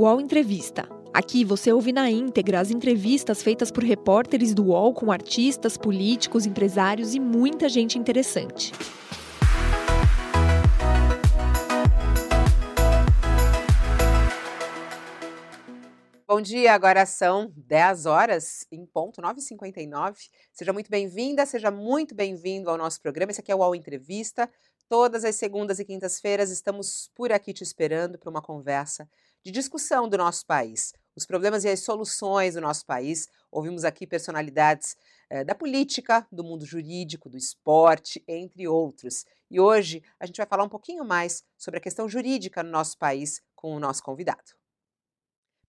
UOL Entrevista. Aqui você ouve na íntegra as entrevistas feitas por repórteres do UOL com artistas, políticos, empresários e muita gente interessante. Bom dia, agora são 10 horas em ponto, 9h59. Seja muito bem-vinda, seja muito bem-vindo ao nosso programa. Esse aqui é o UOL Entrevista. Todas as segundas e quintas-feiras estamos por aqui te esperando para uma conversa de discussão do nosso país, os problemas e as soluções do nosso país. Ouvimos aqui personalidades eh, da política, do mundo jurídico, do esporte, entre outros. E hoje a gente vai falar um pouquinho mais sobre a questão jurídica no nosso país com o nosso convidado.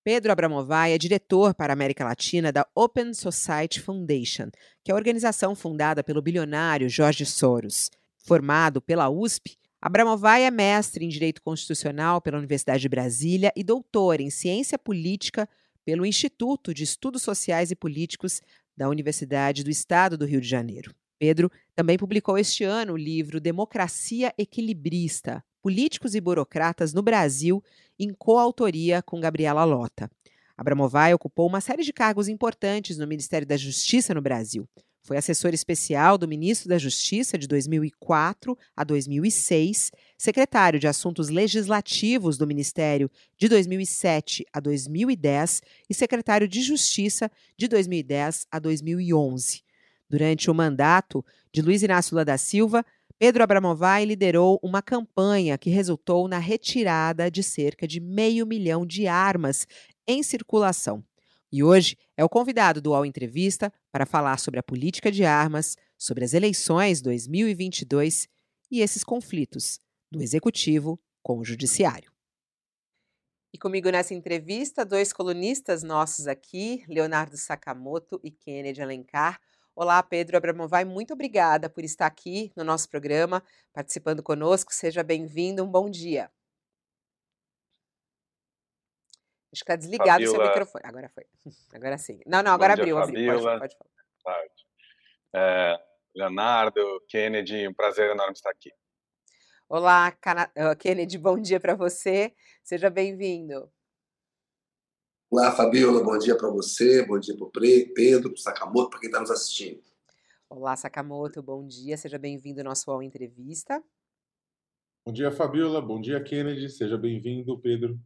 Pedro Abramovay é diretor para a América Latina da Open Society Foundation, que é a organização fundada pelo bilionário Jorge Soros. Formado pela USP, Abramovay é mestre em Direito Constitucional pela Universidade de Brasília e doutor em Ciência Política pelo Instituto de Estudos Sociais e Políticos da Universidade do Estado do Rio de Janeiro. Pedro também publicou este ano o livro Democracia Equilibrista: Políticos e Burocratas no Brasil, em coautoria com Gabriela Lota. Abramovay ocupou uma série de cargos importantes no Ministério da Justiça no Brasil. Foi assessor especial do ministro da Justiça de 2004 a 2006, secretário de Assuntos Legislativos do Ministério de 2007 a 2010 e secretário de Justiça de 2010 a 2011. Durante o mandato de Luiz Inácio Lula da Silva, Pedro Abramovay liderou uma campanha que resultou na retirada de cerca de meio milhão de armas em circulação. E hoje é o convidado do UOL Entrevista para falar sobre a política de armas, sobre as eleições 2022 e esses conflitos do executivo com o judiciário. E comigo nessa entrevista, dois colunistas nossos aqui, Leonardo Sakamoto e Kennedy Alencar. Olá, Pedro Abramovay, muito obrigada por estar aqui no nosso programa, participando conosco. Seja bem-vindo, um bom dia. Acho que está desligado o seu microfone. Agora foi. Agora sim. Não, não, agora abriu. Fabiola. Pode, pode falar. É, Leonardo, Kennedy, um prazer enorme estar aqui. Olá, Kennedy, bom dia para você. Seja bem-vindo. Olá, Fabiola, bom dia para você, bom dia para o Pedro, para o Sakamoto, para quem está nos assistindo. Olá, Sakamoto, bom dia, seja bem-vindo ao nosso UOL Entrevista. Bom dia, Fabiola, bom dia, Kennedy, seja bem-vindo, Pedro.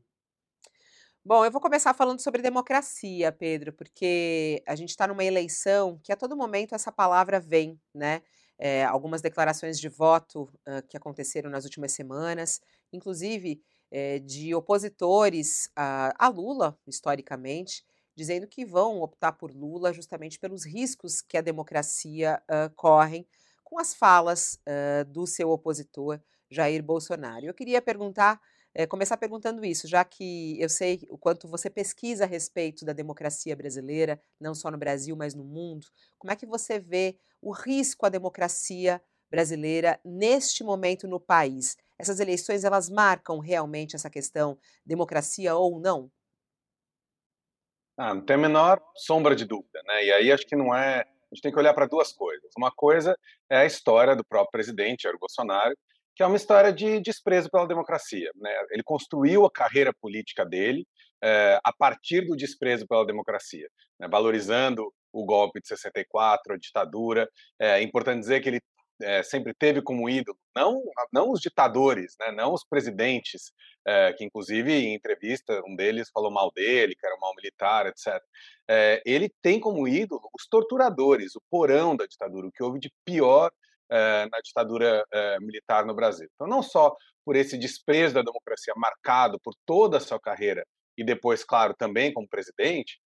Bom, eu vou começar falando sobre democracia, Pedro, porque a gente está numa eleição que a todo momento essa palavra vem, né? É, algumas declarações de voto uh, que aconteceram nas últimas semanas, inclusive é, de opositores a, a, Lula, historicamente, dizendo que vão optar por Lula justamente pelos riscos que a democracia uh, corre com as falas uh, do seu opositor, Jair Bolsonaro. Eu queria perguntar, é, começar perguntando isso, já que eu sei o quanto você pesquisa a respeito da democracia brasileira, não só no Brasil, mas no mundo. Como é que você vê o risco à democracia brasileira neste momento no país? Essas eleições elas marcam realmente essa questão democracia ou não? Ah, não tem a menor sombra de dúvida, né? E aí acho que não é. A gente tem que olhar para duas coisas. Uma coisa é a história do próprio presidente Jair Bolsonaro, que é uma história de desprezo pela democracia. Né? Ele construiu a carreira política dele é, a partir do desprezo pela democracia, né? valorizando o golpe de 64, a ditadura. É importante dizer que ele é, sempre teve como ídolo, não, não os ditadores, né, não os presidentes, é, que inclusive em entrevista um deles falou mal dele, que era um mal militar, etc. É, ele tem como ídolo os torturadores, o porão da ditadura, o que houve de pior na ditadura militar no Brasil. Então, não só por esse desprezo da democracia marcado por toda a sua carreira e depois, claro, também como presidente,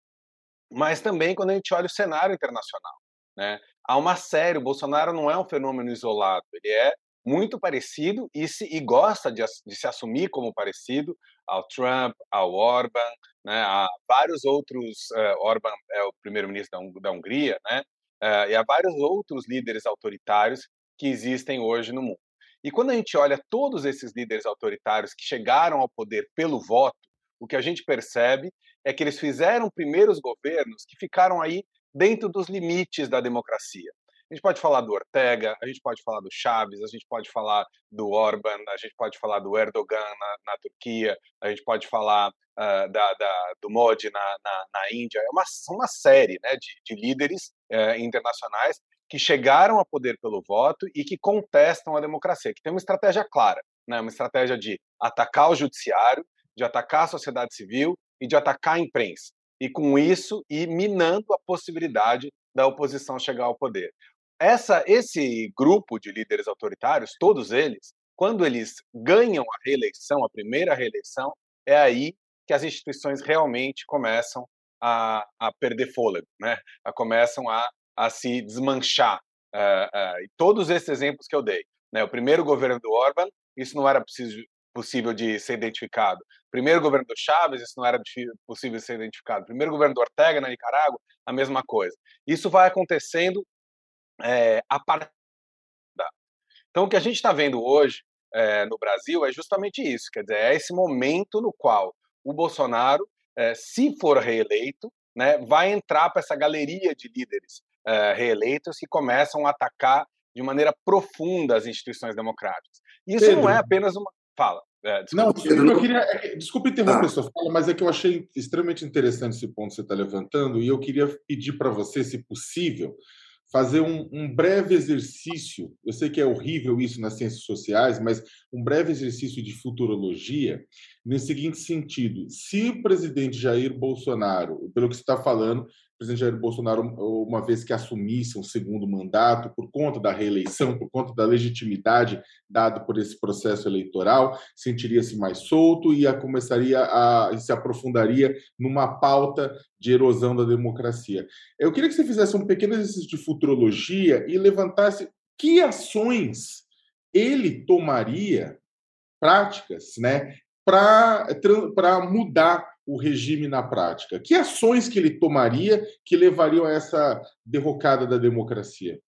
mas também quando a gente olha o cenário internacional. Né? Há uma série, o Bolsonaro não é um fenômeno isolado, ele é muito parecido e, se, e gosta de, de, se assumir como parecido ao Trump, ao Orban, né, a vários outros, uh, Orban é o primeiro-ministro da, da, Hungria, né, uh, e há vários outros líderes autoritários que existem hoje no mundo. E quando a gente olha todos esses líderes autoritários que chegaram ao poder pelo voto, o que a gente percebe é que eles fizeram primeiros governos que ficaram aí dentro dos limites da democracia. A gente pode falar do Ortega, a gente pode falar do Chaves, a gente pode falar do Orban, a gente pode falar do Erdogan na, na Turquia, a gente pode falar uh, da, da, do Modi na, na, na, Índia. É uma, uma série né, de, de líderes uh, internacionais que chegaram a poder pelo voto e que contestam a democracia, que tem uma estratégia clara, né, uma estratégia de atacar o judiciário, de atacar a sociedade civil e de atacar a imprensa. E com isso, ir minando a possibilidade da oposição chegar ao poder. Essa, esse grupo de líderes autoritários, todos eles, quando eles ganham a reeleição, a primeira reeleição, é aí que as instituições realmente começam a, a perder fôlego, né? A, começam a, a se desmanchar. Uh, uh, todos esses exemplos que eu dei, né? O primeiro governo do Orban, isso não era preciso, possível de ser identificado. Primeiro governo do Chávez, isso não era possível de ser identificado. Primeiro governo do Ortega na Nicarágua, a mesma coisa. Isso vai acontecendo é, a partir da. Então, o que a gente está vendo hoje é, no Brasil é justamente isso. Quer dizer, é esse momento no qual o Bolsonaro, é, se for reeleito, né, vai entrar para essa galeria de líderes é, reeleitos que começam a atacar de maneira profunda as instituições democráticas. Isso Pedro, não é apenas uma. Fala. É, não, eu queria. É desculpa interromper ah. sua fala, mas é que eu achei extremamente interessante esse ponto que você está levantando e eu queria pedir para você, se possível, fazer um, um, breve exercício. Eu sei que é horrível isso nas ciências sociais, mas um breve exercício de futurologia, nesse seguinte sentido: se o presidente Jair Bolsonaro, pelo que você está falando, o presidente Jair Bolsonaro, uma vez que assumisse um segundo mandato, por conta da reeleição, por conta da legitimidade dada por esse processo eleitoral, sentiria-se mais solto e a, começaria a se aprofundaria numa pauta de erosão da democracia. Eu queria que você fizesse um pequeno exercício de futurologia e levantasse que ações ele tomaria práticas, né, para mudar o regime na prática? Que ações que ele tomaria que levariam a essa derrocada da democracia?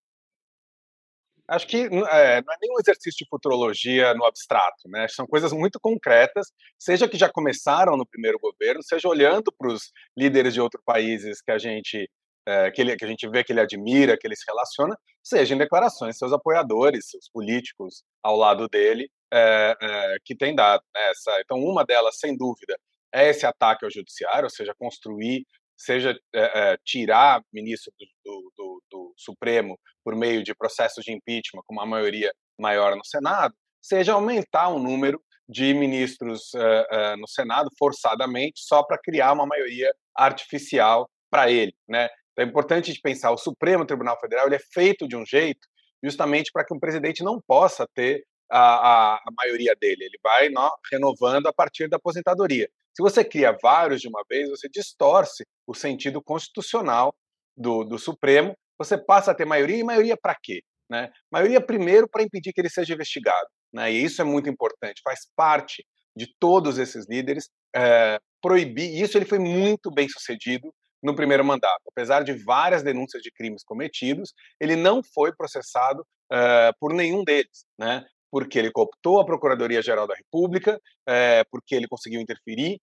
Acho que é, não é nenhum exercício de futurologia no abstrato, né? São coisas muito concretas, seja que já começaram no primeiro governo, seja olhando para os líderes de outros países que a gente é, que, ele, que a gente vê que ele admira, que ele se relaciona, seja em declarações, seus apoiadores, seus políticos ao lado dele, é, é, que tem dado. Né? Essa, então, uma delas, sem dúvida, é esse ataque ao judiciário, ou seja, construir, seja é, é, tirar ministro do, do, do, Supremo por meio de processos de impeachment com uma maioria maior no Senado, seja aumentar o número de ministros é, no Senado forçadamente só para criar uma maioria artificial para ele, né? Então é importante de pensar o Supremo Tribunal Federal ele é feito de um jeito justamente para que um presidente não possa ter a, a, a maioria dele, ele vai não, renovando a partir da aposentadoria. Se você cria vários de uma vez, você distorce o sentido constitucional do, do Supremo, você passa a ter maioria, e maioria para quê? Né? Maioria, primeiro, para impedir que ele seja investigado. Né? E isso é muito importante, faz parte de todos esses líderes é, proibir. E isso ele foi muito bem sucedido no primeiro mandato. Apesar de várias denúncias de crimes cometidos, ele não foi processado é, por nenhum deles. Né? porque ele cooptou a Procuradoria-Geral da República, é, porque ele conseguiu interferir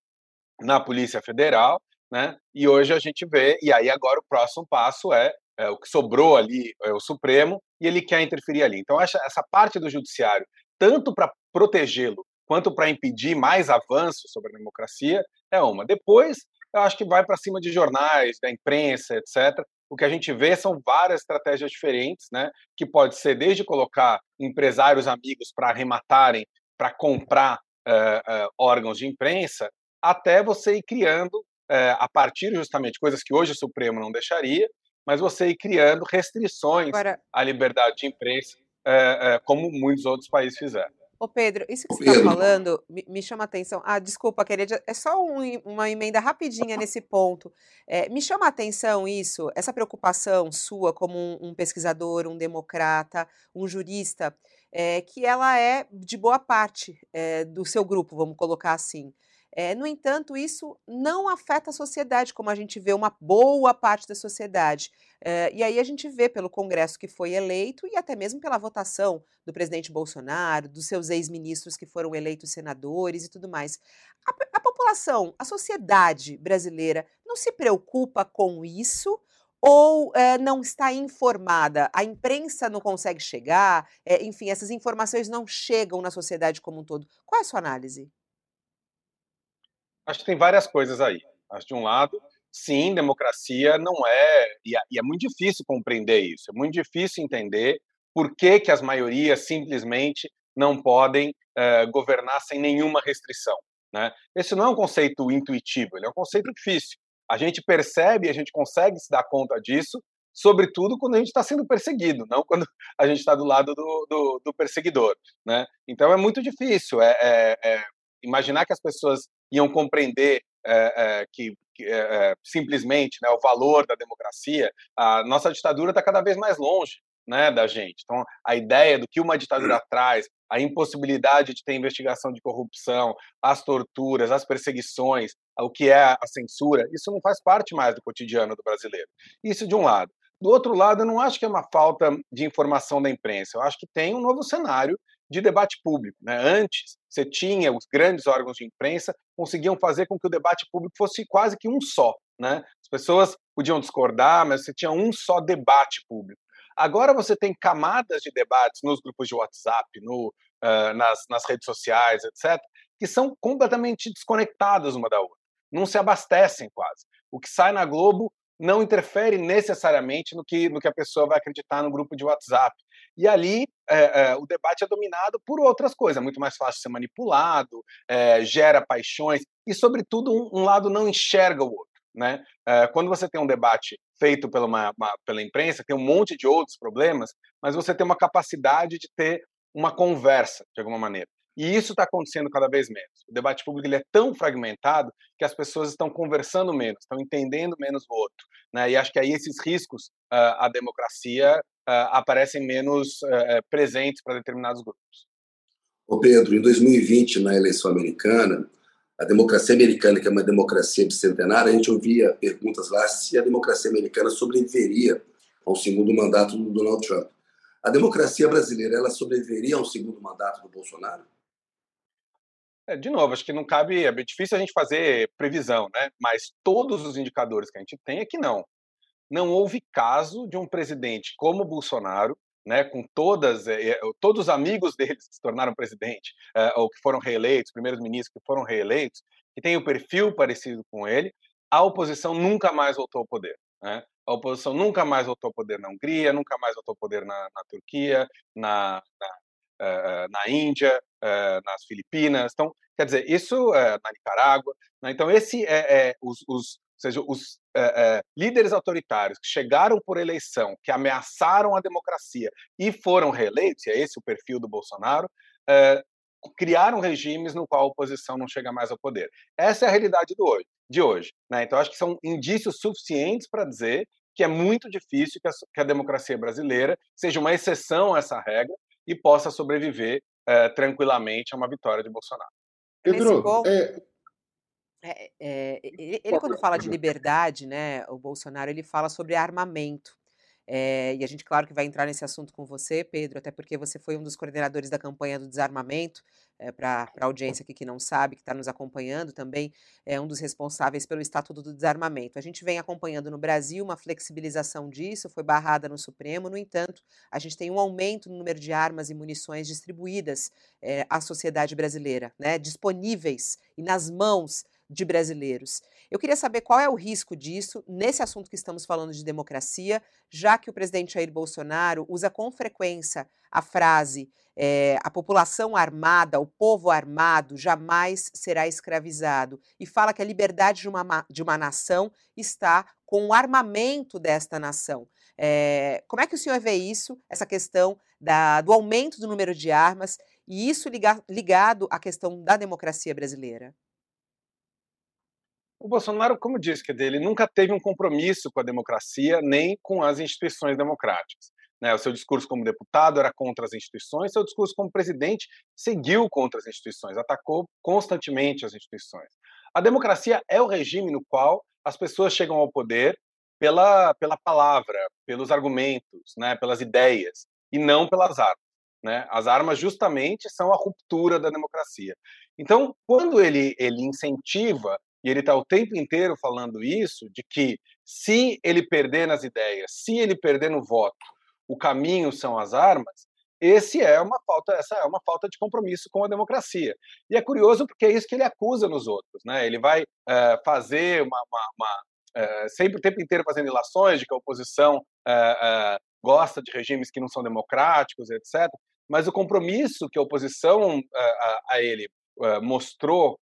na Polícia Federal, né? E hoje a gente vê, e aí agora o próximo passo é, é o que sobrou ali, é o Supremo, e ele quer interferir ali. Então, essa, essa parte do Judiciário, tanto para protegê-lo quanto para impedir mais avanços sobre a democracia, é uma. Depois, eu acho que vai para cima de jornais, da imprensa, etc., o que a gente vê são várias estratégias diferentes, né? Que pode ser desde colocar empresários amigos para arrematarem, para comprar uh, uh, órgãos de imprensa, até você ir criando, uh, a partir justamente coisas que hoje o Supremo não deixaria, mas você ir criando restrições Agora... à liberdade de imprensa, como muitos outros países fizeram. Ô Pedro, isso que você está falando me, me, chama a atenção. Ah, desculpa, querida, é só um, uma emenda rapidinha nesse ponto. É, me chama a atenção isso, essa preocupação sua como um, um pesquisador, um democrata, um jurista, é, que ela é de boa parte é, do seu grupo, vamos colocar assim. É, no entanto, isso não afeta a sociedade, como a gente vê uma boa parte da sociedade. É, e aí a gente vê pelo Congresso que foi eleito e até mesmo pela votação do presidente Bolsonaro, dos seus ex-ministros que foram eleitos senadores e tudo mais. A, a população, a sociedade brasileira não se preocupa com isso ou é, não está informada? A imprensa não consegue chegar? Enfim, essas informações não chegam na sociedade como um todo. Qual é a sua análise? Acho que tem várias coisas aí. Acho de um lado, sim, democracia não é e, é e é muito difícil compreender isso. É muito difícil entender por que, que as maiorias simplesmente não podem uh, governar sem nenhuma restrição. Né? Esse não é um conceito intuitivo, ele é um conceito difícil. A gente percebe, a gente consegue se dar conta disso, sobretudo quando a gente está sendo perseguido, não quando a gente está do lado do, do, do, perseguidor. Né? Então é muito difícil é, é, é imaginar que as pessoas iam compreender é, que, que simplesmente né, o valor da democracia. A nossa ditadura está cada vez mais longe né, da gente. Então, a ideia do que uma ditadura traz, a impossibilidade de ter investigação de corrupção, as torturas, as perseguições, o que é a censura, isso não faz parte mais do cotidiano do brasileiro. Isso de um lado. Do outro lado, eu não acho que é uma falta de informação da imprensa. Eu acho que tem um novo cenário de debate público. Né? Antes, você tinha os grandes órgãos de imprensa conseguiam fazer com que o debate público fosse quase que um só. Né? As pessoas podiam discordar, mas você tinha um só debate público. Agora você tem camadas de debates nos grupos de WhatsApp, no, uh, nas, nas redes sociais, etc., que são completamente desconectadas uma da outra. Não se abastecem quase. O que sai na Globo não interfere necessariamente no que, no que a pessoa vai acreditar no grupo de WhatsApp. E ali é, é, o debate é dominado por outras coisas, é muito mais fácil ser manipulado, é, gera paixões, e, sobretudo, um, um, lado não enxerga o outro. Né? Quando você tem um debate feito pela, uma, uma, pela imprensa, tem um monte de outros problemas, mas você tem uma capacidade de ter uma conversa, de alguma maneira. E isso está acontecendo cada vez menos. O debate público ele é tão fragmentado que as pessoas estão conversando menos, estão entendendo menos o outro. Né? E acho que aí esses riscos uh, à democracia uh, aparecem menos uh, presentes para determinados grupos. Ô Pedro, em 2020, na eleição americana, a democracia americana, que é uma democracia bicentenária, a gente ouvia perguntas lá se a democracia americana sobreviveria ao segundo mandato do Donald Trump. A democracia brasileira, ela sobreviveria ao segundo mandato do Bolsonaro? É, de novo, acho que não cabe, é difícil a gente fazer previsão, né? Mas todos os indicadores que a gente tem é que não. Não houve caso de um presidente como Bolsonaro né, com todas, eh, todos os amigos deles que se tornaram presidente, eh, ou que foram reeleitos, primeiros ministros que foram reeleitos, que têm o um perfil parecido com ele, a oposição nunca mais voltou ao poder. Né? A oposição nunca mais voltou ao poder na Hungria, nunca mais voltou ao poder na, na Turquia, na, na, na Índia, nas Filipinas. Então, quer dizer, isso na Nicarágua. Né? Então, esse é, é os, os ou seja, os é, é, líderes autoritários que chegaram por eleição, que ameaçaram a democracia e foram reeleitos, e é esse o perfil do Bolsonaro, é, criaram regimes no qual a oposição não chega mais ao poder. Essa é a realidade do hoje, de hoje. Né? Então, acho que são indícios suficientes para dizer que é muito difícil que a, que a, democracia brasileira seja uma exceção a essa regra e possa sobreviver tranquilamente a uma vitória de Bolsonaro. Pedro, é, é, é, ele, ele, quando fala de liberdade, né, o Bolsonaro, ele fala sobre armamento. É, e a gente, claro, que vai entrar nesse assunto com você, Pedro, até porque você foi um dos coordenadores da campanha do desarmamento, é, para a audiência aqui que não sabe, que está nos acompanhando também, é um dos responsáveis pelo Estatuto do Desarmamento. A gente vem acompanhando no Brasil uma flexibilização disso, foi barrada no Supremo, no entanto, a gente tem um aumento no número de armas e munições distribuídas é, à sociedade brasileira, né, disponíveis e nas mãos de brasileiros. Eu queria saber qual é o risco disso nesse assunto que estamos falando de democracia, já que o presidente Jair Bolsonaro usa com frequência a frase é, a população armada, o povo armado jamais será escravizado e fala que a liberdade de uma, de uma nação está com o armamento desta nação. É, como é que o senhor vê isso, essa questão da, do aumento do número de armas e isso liga, ligado à questão da democracia brasileira? O Bolsonaro, como disse, que ele nunca teve um compromisso com a democracia nem com as instituições democráticas. Né? O seu discurso como deputado era contra as instituições, seu discurso como presidente seguiu contra as instituições, atacou constantemente as instituições. A democracia é o regime no qual as pessoas chegam ao poder pela, pela palavra, pelos argumentos, né? pelas ideias, e não pelas armas. Né? As armas, justamente, são a ruptura da democracia. Então, quando ele, ele incentiva e ele está o tempo inteiro falando isso, de que se ele perder nas ideias, se ele perder no voto, o caminho são as armas, esse é uma falta, essa é uma falta de compromisso com a democracia. E é curioso porque é isso que ele acusa nos outros, né? Ele vai uh, fazer uma, uma, uma uh, sempre o tempo inteiro fazendo ilações de que a oposição uh, gosta de regimes que não são democráticos, etc. Mas o compromisso que a oposição a, a ele mostrou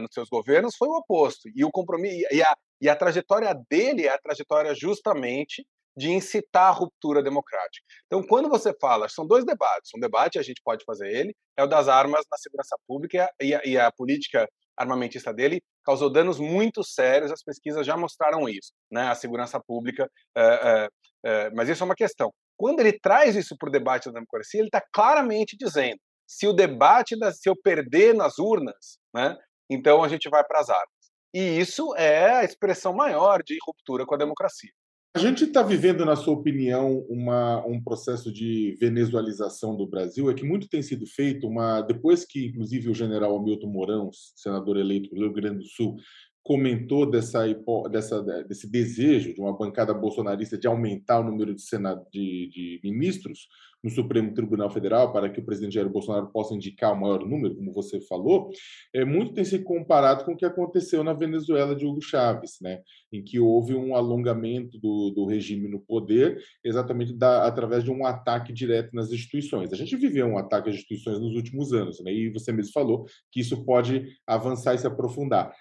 nos seus governos foi o oposto. E o compromisso e a, e a trajetória dele é a trajetória justamente de incitar a ruptura democrática. Então, quando você fala, são dois debates. Um debate, a gente pode fazer ele, é o das armas na segurança pública e a, e a política armamentista dele causou danos muito sérios, as pesquisas já mostraram isso, né? A segurança pública, é, é, é, mas isso é uma questão. Quando ele traz isso para o debate da democracia, ele está claramente dizendo: se o debate, se eu perder nas urnas, né, então a gente vai para as armas. E isso é a expressão maior de ruptura com a democracia. A gente está vivendo, na sua opinião, uma, um processo de venezualização do Brasil? É que muito tem sido feito, uma depois que, inclusive, o general Hamilton Mourão, senador eleito pelo Rio Grande do Sul, comentou dessa, dessa, desse desejo de uma bancada bolsonarista de aumentar o número de, senado, de, de, ministros no Supremo Tribunal Federal para que o presidente Jair Bolsonaro possa indicar o maior número, como você falou, é, muito tem se comparado com o que aconteceu na Venezuela de Hugo Chávez, né, em que houve um alongamento do, do regime no poder, exatamente da, através de um ataque direto nas instituições. A gente viveu um ataque às instituições nos últimos anos, né, e você mesmo falou que isso pode avançar e se aprofundar.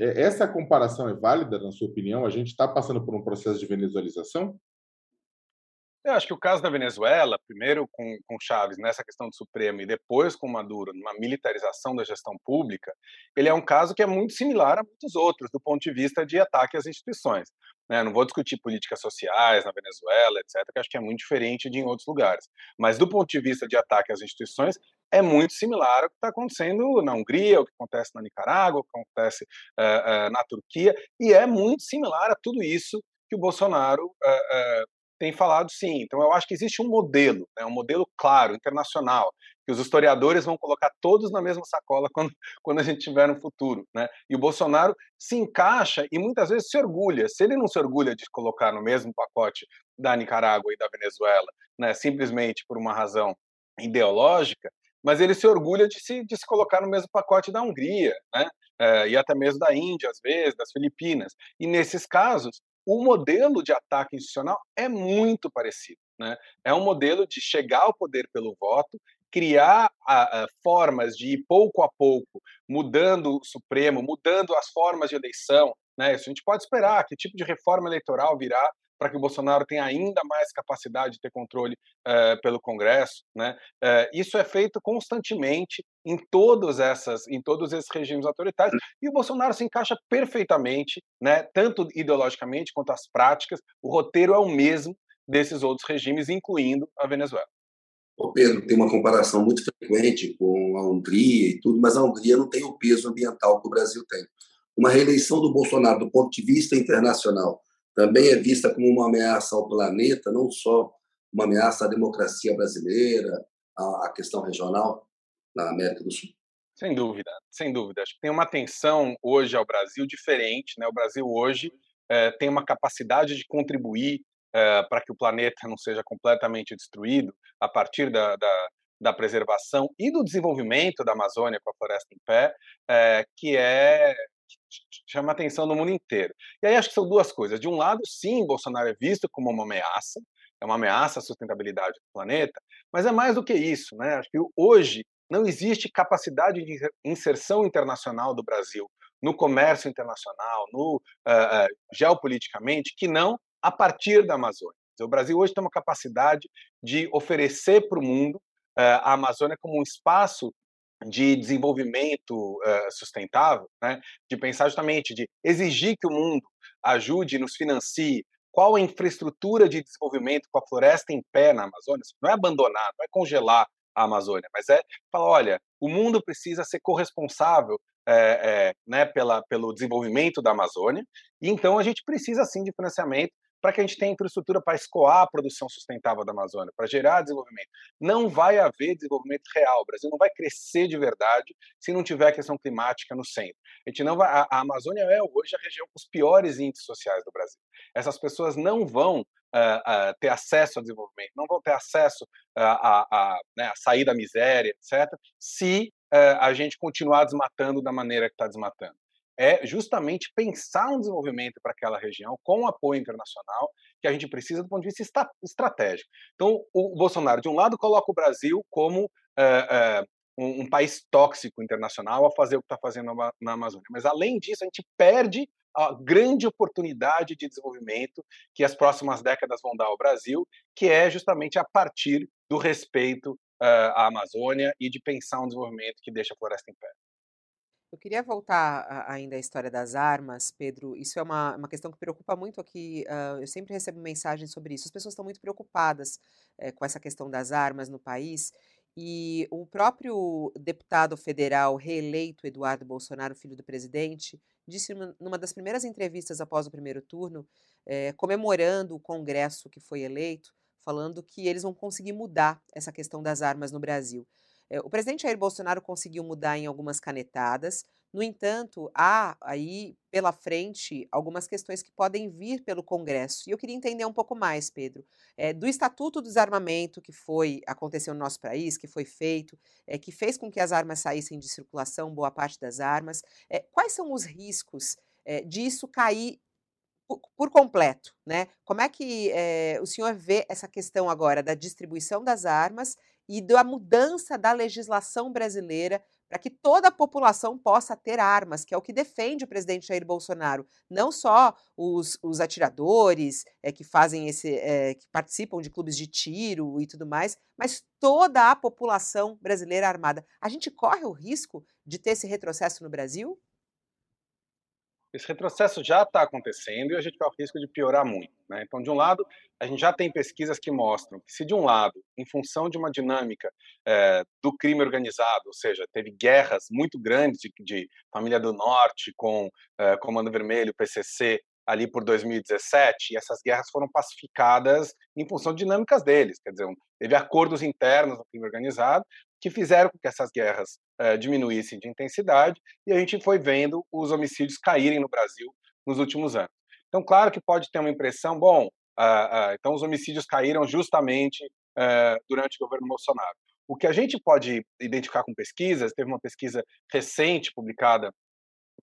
É, essa comparação é válida, na sua opinião? A gente está passando por um processo de venezualização? Eu acho que o caso da Venezuela, primeiro com, com Chaves nessa questão do Supremo e depois com Maduro numa militarização da gestão pública, ele é um caso que é muito similar a muitos outros do ponto de vista de ataque às instituições. Né? Não vou discutir políticas sociais na Venezuela, etc., que acho que é muito diferente de em outros lugares. Mas do ponto de vista de ataque às instituições, é muito similar ao que está acontecendo na Hungria, o que acontece na Nicarágua, o que acontece uh, uh, na Turquia, e é muito similar a tudo isso que o Bolsonaro uh, tem falado sim. Então, eu acho que existe um modelo, né, um modelo claro, internacional, que os historiadores vão colocar todos na mesma sacola quando, quando a gente tiver no futuro. Né? E o Bolsonaro se encaixa e muitas vezes se orgulha. Se ele não se orgulha de colocar no mesmo pacote da Nicarágua e da Venezuela, né, simplesmente por uma razão ideológica, mas ele se orgulha de se, de se colocar no mesmo pacote da Hungria, né? É, e até mesmo da Índia, às vezes, das Filipinas. E nesses casos, o modelo de ataque institucional é muito parecido. Né? É um modelo de chegar ao poder pelo voto, criar a, a, formas de ir pouco a pouco mudando o Supremo, mudando as formas de eleição. Né? Isso a gente pode esperar. Que tipo de reforma eleitoral virá para que o Bolsonaro tenha ainda mais capacidade de ter controle uh, pelo Congresso, né? Uh, isso é feito constantemente em todos essas, em todos esses regimes autoritários e o Bolsonaro se encaixa perfeitamente, né? Tanto ideologicamente quanto as práticas, o roteiro é o mesmo desses outros regimes, incluindo a Venezuela. Pedro, tem uma comparação muito frequente com a Hungria e tudo, mas a Hungria não tem o peso ambiental que o Brasil tem. Uma reeleição do Bolsonaro, do ponto de vista internacional, também é vista como uma ameaça ao planeta, não só uma ameaça à democracia brasileira, à questão regional na América do Sul. Sem dúvida, sem dúvida. Acho que tem uma atenção hoje ao Brasil diferente. Né? O Brasil hoje é, tem uma capacidade de contribuir é, para que o planeta não seja completamente destruído a partir da, da, da, preservação e do desenvolvimento da Amazônia com a floresta em pé, é, que é chama atenção no mundo inteiro. E aí acho que são duas coisas. De um lado, sim, Bolsonaro é visto como uma ameaça, é uma ameaça à sustentabilidade do planeta, mas é mais do que isso, né? Acho que hoje não existe capacidade de inserção internacional do Brasil no comércio internacional, no uh, uh, geopoliticamente, que não a partir da Amazônia. O Brasil hoje tem uma capacidade de oferecer para o mundo uh, a Amazônia como um espaço de desenvolvimento sustentável, né? de pensar justamente, de exigir que o mundo ajude, nos financie, qual a infraestrutura de desenvolvimento com a floresta em pé na Amazônia, não é abandonar, não é congelar a Amazônia, mas é falar, olha, o mundo precisa ser corresponsável é, é, né, pela, pelo desenvolvimento da Amazônia, e então a gente precisa sim de financiamento para que a gente tenha infraestrutura para escoar a produção sustentável da Amazônia, para gerar desenvolvimento. Não vai haver desenvolvimento real. O Brasil não vai crescer de verdade se não tiver a questão climática no centro. A, gente não vai, a, a Amazônia é hoje a região com os piores índices sociais do Brasil. Essas pessoas não vão Uh, ter acesso ao desenvolvimento, não vão ter acesso a, a, né, a, sair da miséria, etc., se a gente continuar desmatando da maneira que está desmatando é justamente pensar um desenvolvimento para aquela região com apoio internacional que a gente precisa do ponto de vista estratégico. Então, o Bolsonaro, de um lado, coloca o Brasil como é, é, um, um, país tóxico internacional a fazer o que está fazendo na, na Amazônia. Mas, além disso, a gente perde a grande oportunidade de desenvolvimento que as próximas décadas vão dar ao Brasil, que é justamente a partir do respeito uh, à Amazônia e de pensar um desenvolvimento que deixa a floresta em pé. Eu queria voltar ainda à história das armas, Pedro. Isso é uma, uma questão que preocupa muito aqui. Uh, eu sempre recebo mensagens sobre isso. As pessoas estão muito preocupadas eh, com essa questão das armas no país. E o próprio deputado federal reeleito, Eduardo Bolsonaro, filho do presidente, disse numa das primeiras entrevistas após o primeiro turno, eh, comemorando o Congresso que foi eleito, falando que eles vão conseguir mudar essa questão das armas no Brasil. É, o presidente Jair Bolsonaro conseguiu mudar em algumas canetadas, no entanto, há aí pela frente algumas questões que podem vir pelo Congresso. E eu queria entender um pouco mais, Pedro, é, do Estatuto do Desarmamento que foi aconteceu no nosso país, que foi feito, é, que fez com que as armas saíssem de circulação, boa parte das armas. É, quais são os riscos disso cair por, completo, né? Como é que o senhor vê essa questão agora da distribuição das armas e da mudança da legislação brasileira para que toda a população possa ter armas, que é o que defende o presidente Jair Bolsonaro. Não só os, os atiradores é, que fazem esse, é, que participam de clubes de tiro e tudo mais, mas toda a população brasileira armada. A gente corre o risco de ter esse retrocesso no Brasil? Esse retrocesso já está acontecendo e a gente corre o risco de piorar muito. Né? Então, de um lado, a gente já tem pesquisas que mostram que, se de um lado, em função de uma dinâmica é, do crime organizado, ou seja, teve guerras muito grandes de, de família do Norte com é, Comando Vermelho, PCC, ali por 2017, e essas guerras foram pacificadas em função de dinâmicas deles, quer dizer, teve acordos internos no crime organizado que fizeram com que essas guerras eh, diminuíssem de intensidade, e a gente foi vendo os homicídios caírem no Brasil nos últimos anos. Então, claro que pode ter uma impressão, bom, uh, uh, então os homicídios caíram justamente uh, durante o governo Bolsonaro. O que a gente pode identificar com pesquisas, teve uma pesquisa recente publicada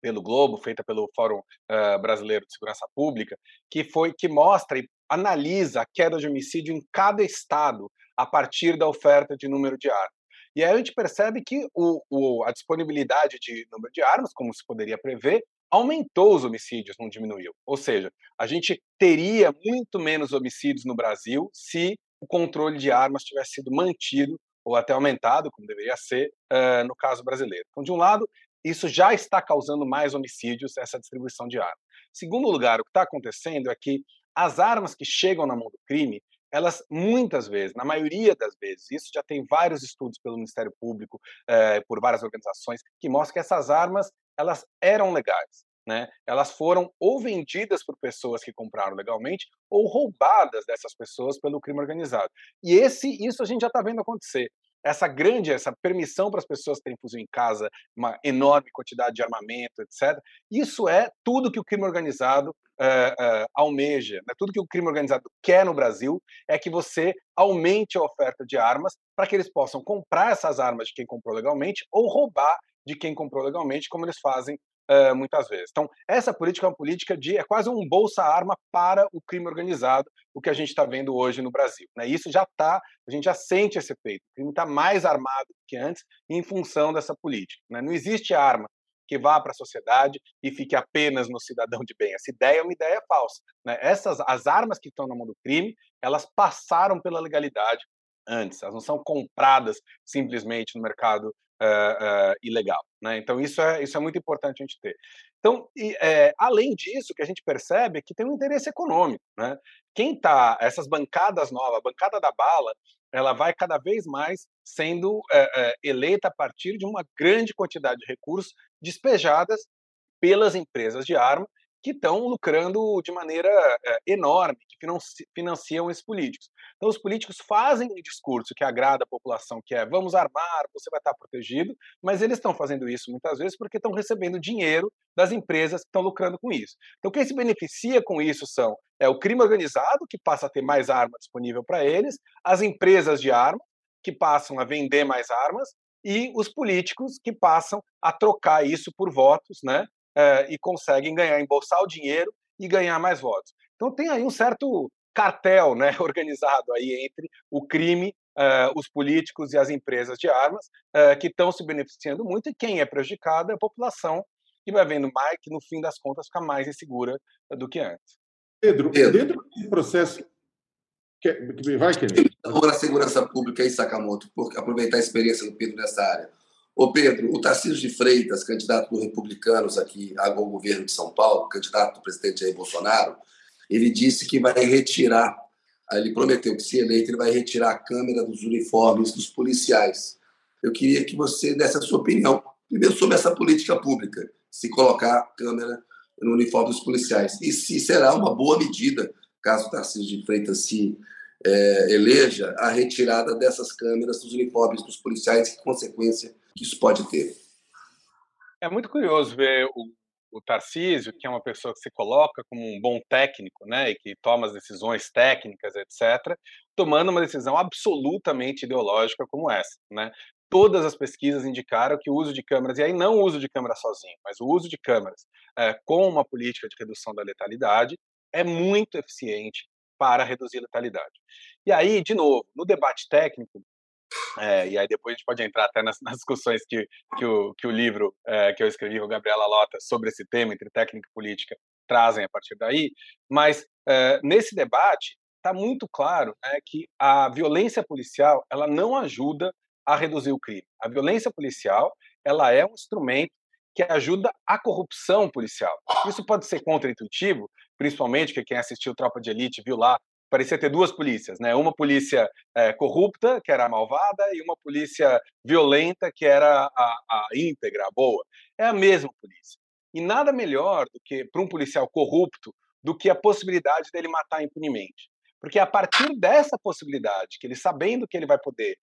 pelo Globo, feita pelo Fórum Brasileiro de Segurança Pública, que foi que mostra e analisa a queda de homicídio em cada estado a partir da oferta de número de armas. E aí a gente percebe que o, o, a disponibilidade de número de armas, como se poderia prever, aumentou os homicídios, não diminuiu. Ou seja, a gente teria muito menos homicídios no Brasil se o controle de armas tivesse sido mantido ou até aumentado, como deveria ser uh, no caso brasileiro. Então, de um lado, isso já está causando mais homicídios, essa distribuição de armas. Segundo lugar, o que está acontecendo é que as armas que chegam na mão do crime, elas muitas vezes, na maioria das vezes, isso já tem vários estudos pelo Ministério Público, eh, por várias organizações, que mostram que essas armas elas eram legais. Né? Elas foram ou vendidas por pessoas que compraram legalmente ou roubadas dessas pessoas pelo crime organizado. E esse, isso a gente já está vendo acontecer essa grande, essa permissão para as pessoas terem fuzil em casa, uma enorme quantidade de armamento, etc. Isso é tudo que o crime organizado uh, uh, almeja, né? tudo que o crime organizado quer no Brasil é que você aumente a oferta de armas para que eles possam comprar essas armas de quem comprou legalmente ou roubar de quem comprou legalmente, como eles fazem uh, muitas vezes. Então, essa política é uma política de é quase um bolsa-arma para o crime organizado, o que a gente está vendo hoje no Brasil. Né? Isso já está, a gente já sente esse efeito. O crime está mais armado que antes em função dessa política. Né? Não existe arma que vá para a sociedade e fique apenas no cidadão de bem. Essa ideia é uma ideia falsa. Né? Essas, as armas que estão na mão do crime, elas passaram pela legalidade antes, elas não são compradas simplesmente no mercado uh, uh, ilegal. Né? Então, isso é, isso é muito importante a gente ter. Então, e, é, além disso, o que a gente percebe é que tem um interesse econômico. Né? Quem está, essas bancadas novas, a bancada da bala, ela vai cada vez mais sendo é, é, eleita a partir de uma grande quantidade de recursos despejadas pelas empresas de arma que estão lucrando de maneira é, enorme, que financiam esses políticos. Então, os políticos fazem um discurso que agrada a população, que é vamos armar, você vai estar protegido, mas eles estão fazendo isso muitas vezes porque estão recebendo dinheiro das empresas que estão lucrando com isso. Então, quem se beneficia com isso são é o crime organizado, que passa a ter mais arma disponível para eles, as empresas de arma, que passam a vender mais armas, e os políticos que passam a trocar isso por votos, né? É, e conseguem ganhar, embolsar o dinheiro e ganhar mais votos. Então tem aí um certo cartel, né, organizado aí entre o crime, uh, os políticos e as empresas de armas uh, que estão se beneficiando muito e quem é prejudicado é a população que vai vendo mais que no fim das contas fica mais insegura do que antes. Pedro, Pedro. dentro desse processo Vai, querido. Então, a segurança pública em Sakamoto, por aproveitar a experiência do Pedro nessa área. Ô Pedro, o Tarcísio de Freitas, candidato do Republicanos aqui ao governo de São Paulo, candidato do presidente Jair Bolsonaro, ele disse que vai retirar, ele prometeu que se eleito ele vai retirar a câmera dos uniformes dos policiais. Eu queria que você desse a sua opinião, primeiro sobre essa política pública, se colocar a câmera no uniforme dos policiais, e se será uma boa medida, caso o Tarcísio de Freitas se é, eleja a retirada dessas câmeras dos uniformes dos policiais que consequência que isso pode ter. É muito curioso ver o, o Tarcísio, que é uma pessoa que se coloca como um bom técnico, né, e que toma as decisões técnicas, etc., tomando uma decisão absolutamente ideológica como essa, né? Todas as pesquisas indicaram que o uso de câmeras, e aí não o uso de câmeras sozinho, mas o uso de câmeras é, com uma política de redução da letalidade é muito eficiente para reduzir a letalidade. E aí, de novo, no debate técnico, é, e aí depois a gente pode entrar até nas, nas discussões que, que, o, que o livro é, que eu escrevi com Gabriela Lota sobre esse tema, entre técnica e política, trazem a partir daí, mas é, nesse debate está muito claro né, que a violência policial ela não ajuda a reduzir o crime. A violência policial ela é um instrumento que ajuda a corrupção policial. Isso pode ser contraintuitivo, principalmente que quem assistiu Tropa de Elite viu lá, parecia ter duas polícias, né? Uma polícia é, corrupta, que era a malvada, e uma polícia violenta, que era a, a íntegra, a boa. É a mesma polícia. E nada melhor do que para um policial corrupto do que a possibilidade dele matar impunemente. Porque é a partir dessa possibilidade, que ele sabendo que ele vai poder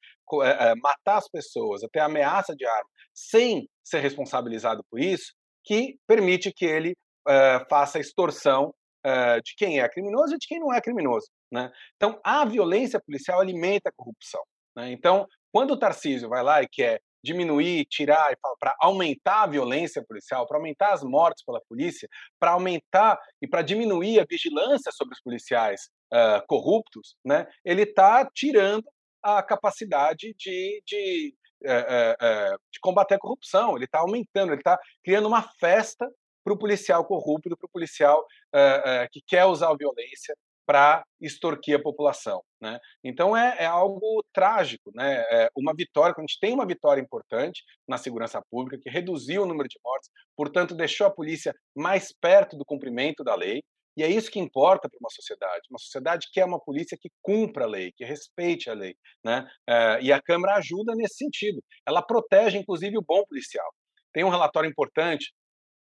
é, matar as pessoas, até ameaça de arma, sem ser responsabilizado por isso, que permite que ele uh, faça extorsão uh, de quem é criminoso e de quem não é criminoso. Né? Então, a violência policial alimenta a corrupção. Né? Então, quando o Tarcísio vai lá e quer diminuir, tirar, para aumentar a violência policial, para aumentar as mortes pela polícia, para aumentar e para diminuir a vigilância sobre os policiais uh, corruptos, né? ele está tirando a capacidade de, de, é, de combater a corrupção, ele está aumentando, ele está criando uma festa para o policial corrupto, para o policial é, que quer usar a violência para extorquir a população. Né? Então é, é, algo trágico, né? É uma vitória, quando a gente tem uma vitória importante na segurança pública, que reduziu o número de mortes, portanto deixou a polícia mais perto do cumprimento da lei, e é isso que importa para uma sociedade. Uma sociedade que é uma polícia que cumpra a lei, que respeite a lei. Né? É, e a Câmara ajuda nesse sentido. Ela protege, inclusive, o bom policial. Tem um relatório importante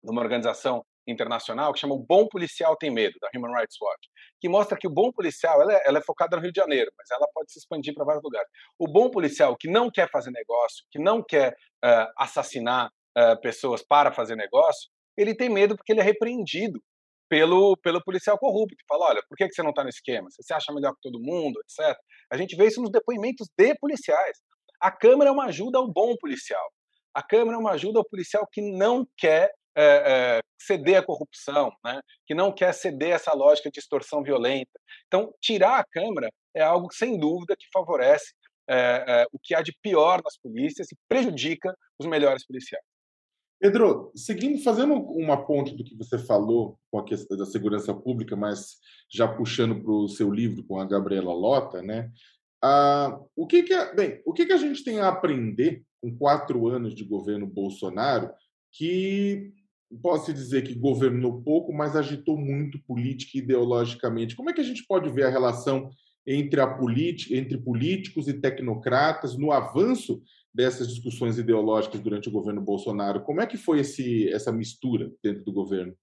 de uma organização internacional que chama O Bom Policial Tem Medo, da Human Rights Watch, que mostra que o bom policial ela é, ela é focada no Rio de Janeiro, mas ela pode se expandir para vários lugares. O bom policial que não quer fazer negócio, que não quer uh, assassinar uh, pessoas para fazer negócio, ele tem medo porque ele é repreendido pelo, pelo policial corrupto, que fala, olha, por que, que você não está no esquema? Você se acha melhor que todo mundo, etc. A gente vê isso nos depoimentos de policiais. A Câmara é uma ajuda ao bom policial. A Câmara é uma ajuda ao policial que não quer é, é, ceder à corrupção, né? que não quer ceder essa lógica de extorsão violenta. Então, tirar a Câmara é algo, sem dúvida, que favorece é, o que há de pior nas polícias e prejudica os melhores policiais. Pedro, seguindo, fazendo uma ponte do que você falou com a questão da segurança pública, mas já puxando para o seu livro com a Gabriela Lota, né? Ah, o que, que é, bem, o que, que a gente tem a aprender com quatro anos de governo Bolsonaro que posso dizer que governou pouco, mas agitou muito política e ideologicamente. Como é que a gente pode ver a relação entre a política, entre políticos e tecnocratas no avanço dessas discussões ideológicas durante o governo Bolsonaro. Como é que foi esse, essa mistura dentro do governo?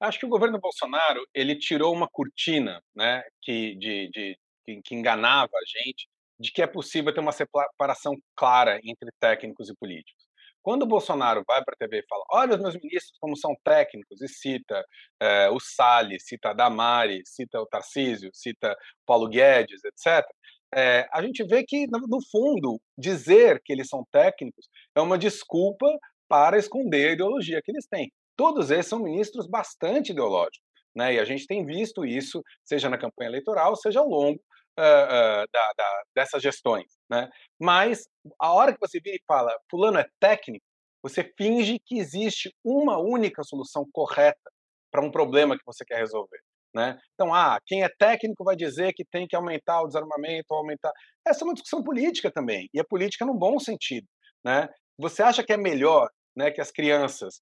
Acho que o governo Bolsonaro ele tirou uma cortina, né, que de, de que, que enganava a gente, de que é possível ter uma separação clara entre técnicos e políticos. Quando o Bolsonaro vai para a TV e fala, olha os meus ministros como são técnicos, e cita é, o Salles, cita a Damari, cita o Tarcísio, cita Paulo Guedes, etc., é, a gente vê que, no fundo, dizer que eles são técnicos é uma desculpa para esconder a ideologia que eles têm. Todos eles são ministros bastante ideológicos, né? e a gente tem visto isso, seja na campanha eleitoral, seja ao longo uh, uh, da, da, dessas gestões. Né? Mas, a hora que você vira e fala, fulano é técnico, você finge que existe uma única solução correta para um problema que você quer resolver. Né? Então, ah, quem é técnico vai dizer que tem que aumentar o desarmamento, aumentar. Essa é uma discussão política também, e é política num bom sentido. Né? Você acha que é melhor né, que as crianças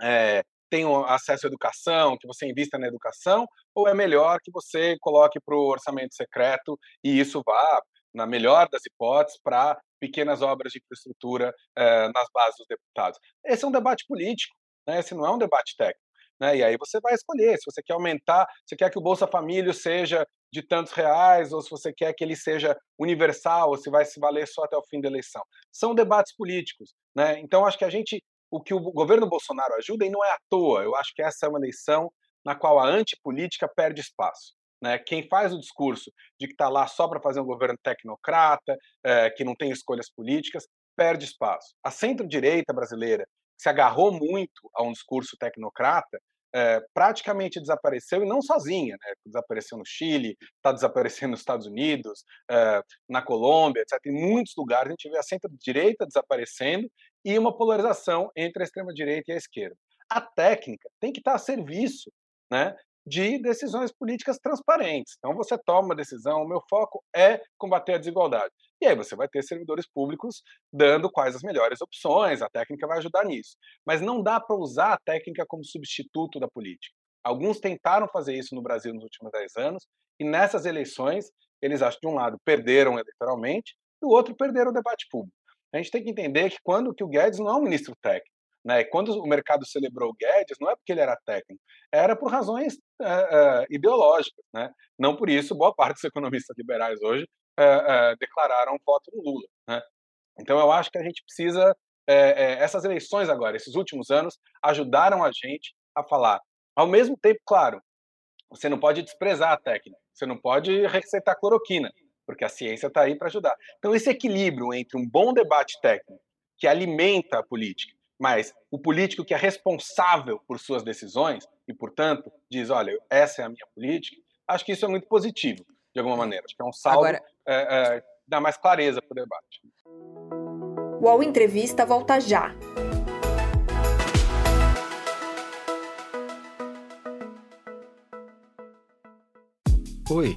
é, tenham acesso à educação, que você invista na educação, ou é melhor que você coloque para o orçamento secreto e isso vá, na melhor das hipóteses, para pequenas obras de infraestrutura é, nas bases dos deputados? Esse é um debate político, né? esse não é um debate técnico. Né? E aí você vai escolher se você quer aumentar, se quer que o Bolsa Família seja de tantos reais, ou se você quer que ele seja universal, ou se vai se valer só até o fim da eleição. São debates políticos. Né? Então, acho que a gente, o que o governo Bolsonaro ajuda, e não é à toa, eu acho que essa é uma eleição na qual a antipolítica perde espaço. Né? Quem faz o discurso de que está lá só para fazer um governo tecnocrata, é, que não tem escolhas políticas, perde espaço. A centro-direita brasileira, que se agarrou muito a um discurso tecnocrata, é, praticamente desapareceu, e não sozinha, né? desapareceu no Chile, está desaparecendo nos Estados Unidos, é, na Colômbia, etc. Em muitos lugares a gente vê a centro-direita desaparecendo e uma polarização entre a extrema-direita e a esquerda. A técnica tem que estar a serviço né, de decisões políticas transparentes. Então você toma uma decisão, o meu foco é combater a desigualdade. E aí você vai ter servidores públicos dando quais as melhores opções, a técnica vai ajudar nisso. Mas não dá para usar a técnica como substituto da política. Alguns tentaram fazer isso no Brasil nos últimos 10 anos, e nessas eleições, eles acham de um lado perderam eleitoralmente, do outro perderam o debate público. A gente tem que entender que quando que o Guedes não é um ministro técnico, né? Quando o mercado celebrou o Guedes, não é porque ele era técnico, era por razões uh, uh, ideológicas. Né? Não por isso, boa parte dos economistas liberais hoje uh, declararam voto no Lula. Né? Então, eu acho que a gente precisa. essas eleições agora, esses últimos anos, ajudaram a gente a falar. Ao mesmo tempo, claro, você não pode desprezar a técnica, você não pode receitar cloroquina, porque a ciência está aí para ajudar. Então, esse equilíbrio entre um bom debate técnico que alimenta a política mas o político que é responsável por suas decisões e, portanto, diz: olha, essa é a minha política, acho que isso é muito positivo, de alguma maneira. Acho que é um saldo Agora... é, é, dá mais clareza para o debate. O UOL Entrevista volta já. Oi,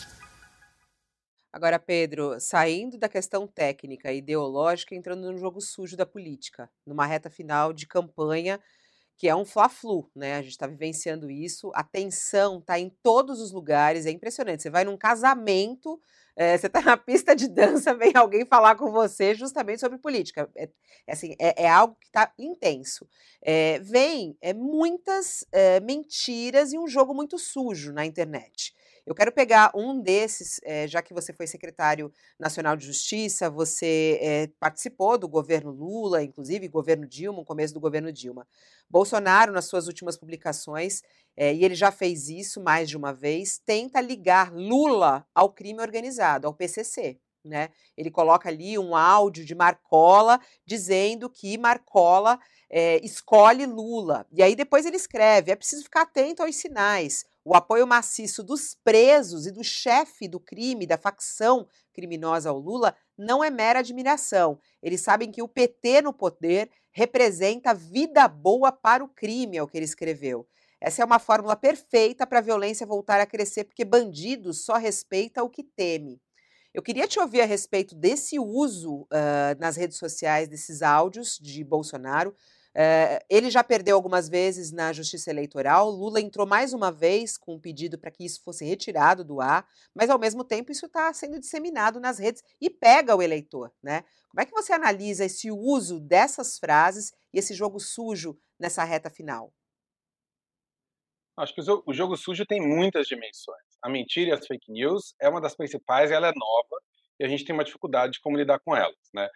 Agora, Pedro, saindo da questão técnica e ideológica, entrando no jogo sujo da política, numa reta final de campanha que é um fla-flu, né? A gente está vivenciando isso, a tensão está em todos os lugares, é impressionante. Você vai num casamento, é, você está na pista de dança, vem alguém falar com você justamente sobre política. É, é assim, é, é algo que está intenso. É, vem é, muitas mentiras e um jogo muito sujo na internet. Eu quero pegar um desses, é, já que você foi secretário nacional de Justiça, você é, participou do governo Lula, inclusive governo Dilma, começo do governo Dilma. Bolsonaro, nas suas últimas publicações, é, e ele já fez isso mais de uma vez, tenta ligar Lula ao crime organizado, ao PCC. Né? Ele coloca ali um áudio de Marcola dizendo que Marcola é, escolhe Lula. E aí depois ele escreve: é preciso ficar atento aos sinais. O apoio maciço dos presos e do chefe do crime, da facção criminosa ao Lula, não é mera admiração. Eles sabem que o PT no poder representa vida boa para o crime, é o que ele escreveu. Essa é uma fórmula perfeita para a violência voltar a crescer, porque bandido só respeita o que teme. Eu queria te ouvir a respeito desse uso uh, nas redes sociais desses áudios de Bolsonaro. Uh, ele já perdeu algumas vezes na justiça eleitoral. Lula entrou mais uma vez com um pedido para que isso fosse retirado do ar, mas ao mesmo tempo isso está sendo disseminado nas redes e pega o eleitor, né? Como é que você analisa esse uso dessas frases e esse jogo sujo nessa reta final? Acho que o jogo sujo tem muitas dimensões. A mentira e as fake news é uma das principais, ela é nova e a gente tem uma dificuldade de como lidar com elas, né?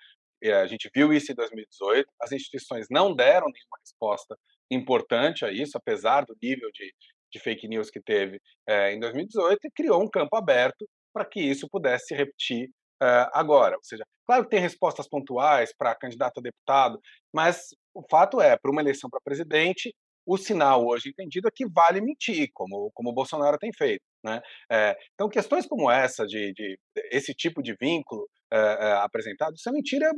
E a gente viu isso em 2018, as instituições não deram nenhuma resposta importante a isso, apesar do nível de, de fake news que teve é, em 2018, e criou um campo aberto para que isso pudesse se repetir é, agora. Ou seja, claro que tem respostas pontuais para candidato a deputado, mas o fato é, para uma eleição para presidente, o sinal hoje entendido é que vale mentir, como, como o Bolsonaro tem feito. Né? É, então, questões como essa, de, de esse tipo de vínculo é, apresentado, isso é mentira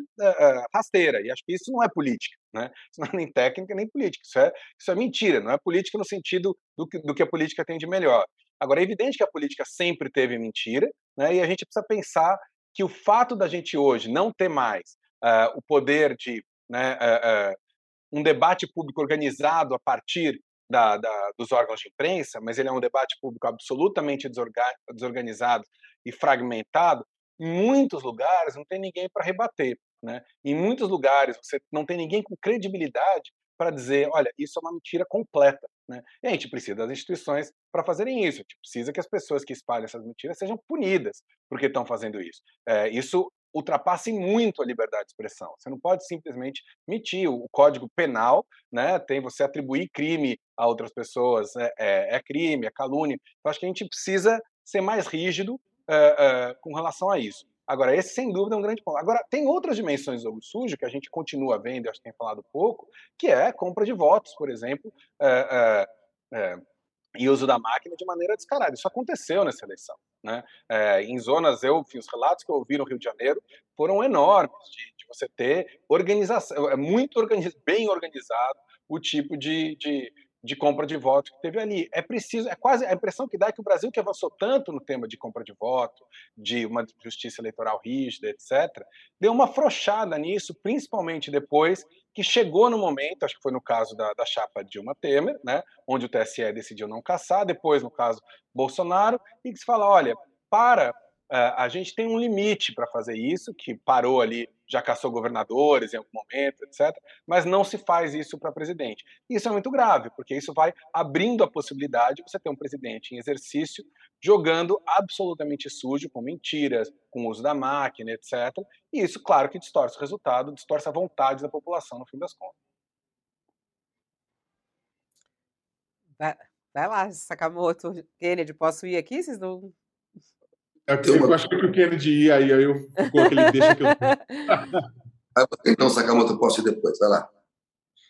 rasteira, e acho que isso não é política, né? isso não é nem técnica nem política, isso é, isso é mentira, não é política no sentido do que, do que a política tem de melhor. Agora, é evidente que a política sempre teve mentira, né? e a gente precisa pensar que o fato da gente hoje não ter mais uh, o poder de né, uh, uh, um debate público organizado a partir da, da, dos órgãos de imprensa, mas ele é um debate público absolutamente desorganizado e fragmentado, em muitos lugares não tem ninguém para rebater. Né? Em muitos lugares você não tem ninguém com credibilidade para dizer, olha, isso é uma mentira completa. Né? E a gente precisa das instituições para fazerem isso. A gente precisa que as pessoas que espalham essas mentiras sejam punidas porque estão fazendo isso. É, isso ultrapasse muito a liberdade de expressão. Você não pode simplesmente mentir. O Código Penal né, tem você atribuir crime a outras pessoas, é, é, é crime, é calúnia. Então, acho que a gente precisa ser mais rígido é, com relação a isso. Agora, esse sem dúvida é um grande ponto. Agora, tem outras dimensões do jogo sujo que a gente continua vendo, acho que tem falado pouco, que é compra de votos, por exemplo, é, e uso da máquina de maneira descarada. Isso aconteceu nessa eleição. Né? É, em zonas, eu os relatos que eu ouvi no Rio de Janeiro foram enormes de, de você ter organização, é muito organiz, bem organizado o tipo de, de, de, compra de voto que teve ali. É preciso, é quase a impressão que dá é que o Brasil que avançou tanto no tema de compra de voto, de uma justiça eleitoral rígida, etc., deu uma afrouxada nisso, principalmente depois que chegou no momento, acho que foi no caso da, da chapa Dilma Temer, né, onde o TSE decidiu não caçar, depois no caso Bolsonaro, e que se fala, olha, para, a gente tem um limite para fazer isso, que parou ali, já caçou governadores em algum momento, etc., mas não se faz isso para presidente. Isso é muito grave, porque isso vai abrindo a possibilidade de você ter um presidente em exercício jogando absolutamente sujo, com mentiras, com uso da máquina, etc. E isso, claro, que distorce o resultado, distorce a vontade da população, no fim das contas. Vai, vai lá, Sakamoto, Kennedy, posso ir aqui? Vocês não. É eu, eu achei que o Kennedy ia, aí eu ficou aquele deixa que eu. não, Sakamoto, posso ir depois, vai lá.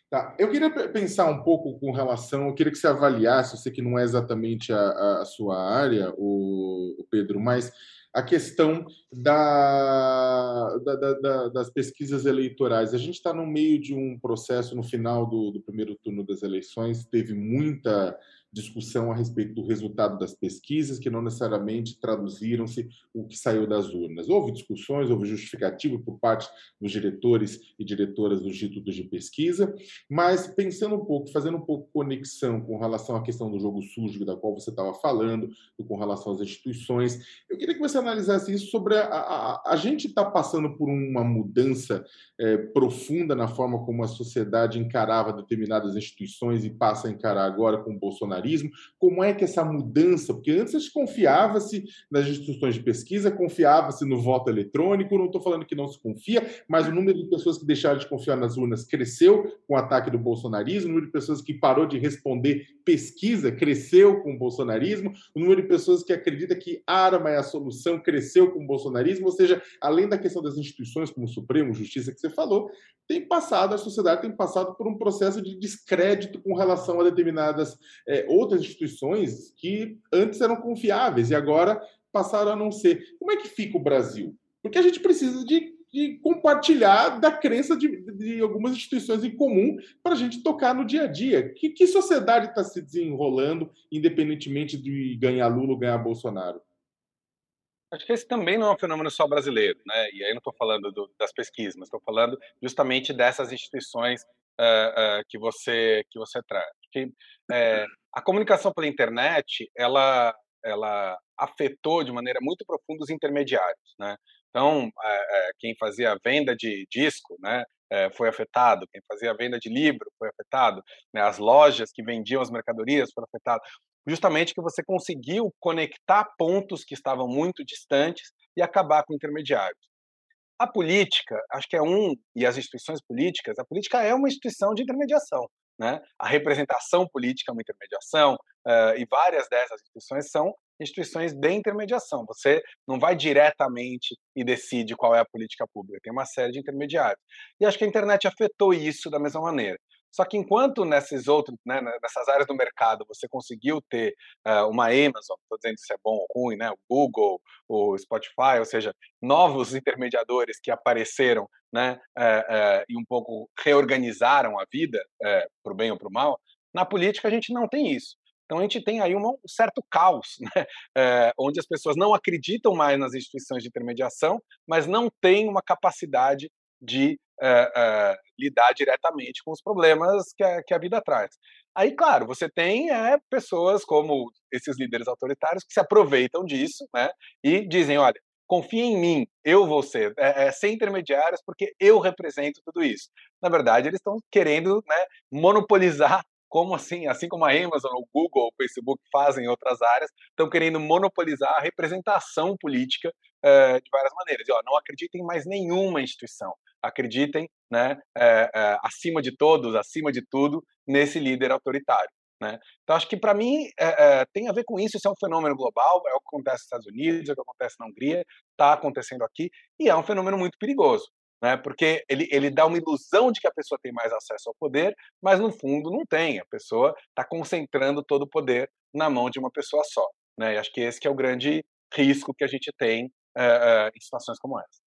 Tá. Eu queria pensar um pouco com relação, eu queria que você avaliasse, eu sei que não é exatamente a, a sua área, o, o, Pedro, mas a questão da, da, da, das pesquisas eleitorais. A gente está no meio de um processo, no final do, do primeiro turno das eleições, teve muita discussão a respeito do resultado das pesquisas, que não necessariamente traduziram-se o que saiu das urnas. Houve discussões, houve justificativa por parte dos diretores e diretoras dos institutos de pesquisa, mas pensando um pouco, fazendo um pouco conexão com relação à questão do jogo sujo da qual você estava falando, com relação às instituições, eu queria que você analisasse isso sobre a, a, a gente está passando por uma mudança é, profunda na forma como a sociedade encarava determinadas instituições e passa a encarar agora com o Bolsonaro como é que essa mudança, porque antes confiava-se nas instituições de pesquisa, confiava-se no voto eletrônico, não estou falando que não se confia, mas o número de pessoas que deixaram de confiar nas urnas cresceu com o ataque do bolsonarismo, o número de pessoas que parou de responder pesquisa cresceu com o bolsonarismo, o número de pessoas que acredita que arma é a solução cresceu com o bolsonarismo, ou seja, além da questão das instituições como o Supremo, Justiça que você falou, tem passado, a sociedade tem passado por um processo de descrédito com relação a determinadas é, outras instituições que antes eram confiáveis e agora passaram a não ser. Como é que fica o Brasil? Porque a gente precisa de de compartilhar da crença de, de algumas instituições em comum para a gente tocar no dia a dia. Que, que sociedade está se desenrolando, independentemente de ganhar Lula ou ganhar Bolsonaro? Acho que esse também não é um fenômeno só brasileiro, né? E aí não estou falando do, das pesquisas, mas estou falando justamente dessas instituições uh, uh, que você que você traz. Que uh, a comunicação pela internet, ela ela afetou de maneira muito profunda os intermediários, né? Então, quem fazia venda de disco, né, foi afetado. Quem fazia venda de livro foi afetado. Né? As lojas que vendiam as mercadorias foram afetadas justamente que você conseguiu conectar pontos que estavam muito distantes e acabar com intermediários. A política, acho que é um, e as instituições políticas, a política é uma instituição de intermediação. Né? A representação política é uma intermediação, uh, e várias dessas instituições são instituições de intermediação. Você não vai diretamente e decide qual é a política pública, tem uma série de intermediários. E acho que a internet afetou isso da mesma maneira. Só que enquanto nesses outros, né, nessas áreas do mercado você conseguiu ter uh, uma Amazon, estou dizendo se é bom ou ruim, né, o Google, o Spotify, ou seja, novos intermediadores que apareceram, né, uh, uh, e um pouco reorganizaram a vida, para o bem ou para o mal, na política a gente não tem isso. Então a gente tem aí um certo caos, né? é, onde as pessoas não acreditam mais nas instituições de intermediação, mas não têm uma capacidade de é, é, lidar diretamente com os problemas que a, que a vida traz. Aí, claro, você tem é, pessoas como esses líderes autoritários que se aproveitam disso né, e dizem: olha, confia em mim, eu vou ser, é, é, sem intermediários, porque eu represento tudo isso. Na verdade, eles estão querendo né, monopolizar como assim, assim como a Amazon, o Google, o Facebook fazem em outras áreas, estão querendo monopolizar a representação política uh, de várias maneiras. E, ó, não acreditem em mais nenhuma instituição. Acreditem, né, uh, uh, acima de todos, acima de tudo, nesse líder autoritário. Né? Então, acho que para mim tem a ver com isso. Isso é um fenômeno global, é o que acontece nos Estados Unidos, é o que acontece na Hungria, está acontecendo aqui, e é um fenômeno muito perigoso né? Porque ele, ele dá uma ilusão de que a pessoa tem mais acesso ao poder, mas no fundo não tem. A pessoa está concentrando todo o poder na mão de uma pessoa só, né? E acho que esse que é o grande risco que a gente tem é, é, em situações como essa.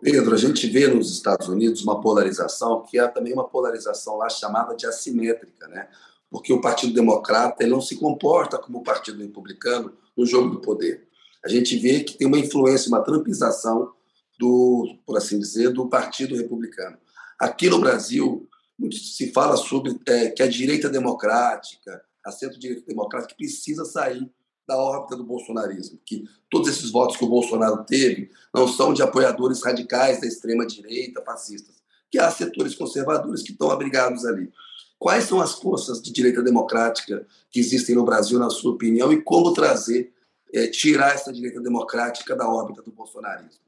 Pedro, a gente vê nos Estados Unidos uma polarização que é também uma polarização lá chamada de assimétrica, né? Porque o Partido Democrata ele não se comporta como o Partido Republicano no jogo do poder. A gente vê que tem uma influência, uma trampização do, por assim dizer, do Partido Republicano. Aqui no Brasil, muito se fala sobre é, que a direita democrática, a centro-direita democrática, precisa sair da órbita do bolsonarismo, que todos esses votos que o Bolsonaro teve não são de apoiadores radicais da extrema-direita, fascistas, que há setores conservadores que estão abrigados ali. Quais são as forças de direita democrática que existem no Brasil, na sua opinião, e como trazer, é, tirar essa direita democrática da órbita do bolsonarismo?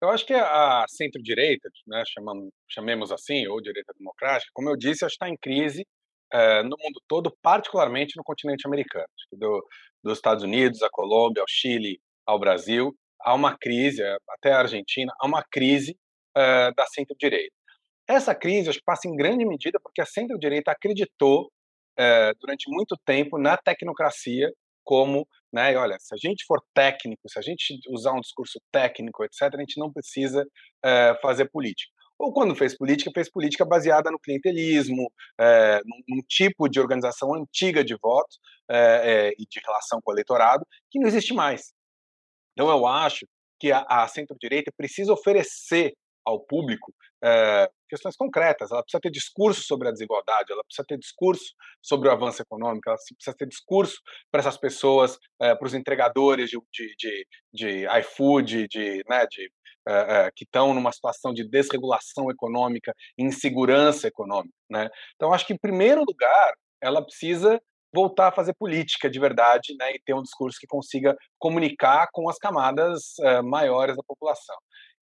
Eu acho que a centro-direita, né, chamamos, chamemos assim, ou direita democrática, como eu disse, está em crise é, no mundo todo, particularmente no continente americano. Do, dos Estados Unidos, a Colômbia, ao Chile, ao Brasil, há uma crise, eh, até a Argentina, há uma crise é, da centro-direita. Essa crise, acho que passa em grande medida porque a centro-direita acreditou durante muito tempo na tecnocracia como, né, olha, se a gente for técnico, se a gente usar um discurso técnico, etc., a gente não precisa fazer política. Ou quando fez política, fez política baseada no clientelismo, é, num, num, tipo de organização antiga de votos é, e de relação com o eleitorado, que não existe mais. Então eu acho que a, a centro-direita precisa oferecer ao público é, questões concretas. Ela precisa ter discurso sobre a desigualdade, ela precisa ter discurso sobre o avanço econômico, ela precisa ter discurso para essas pessoas, é, para os entregadores de, de, de, de iFood, de, né, de, é, que estão numa situação de desregulação econômica, insegurança econômica. Né? Então, acho que, em primeiro lugar, ela precisa voltar a fazer política de verdade né, e ter um discurso que consiga comunicar com as camadas maiores da população.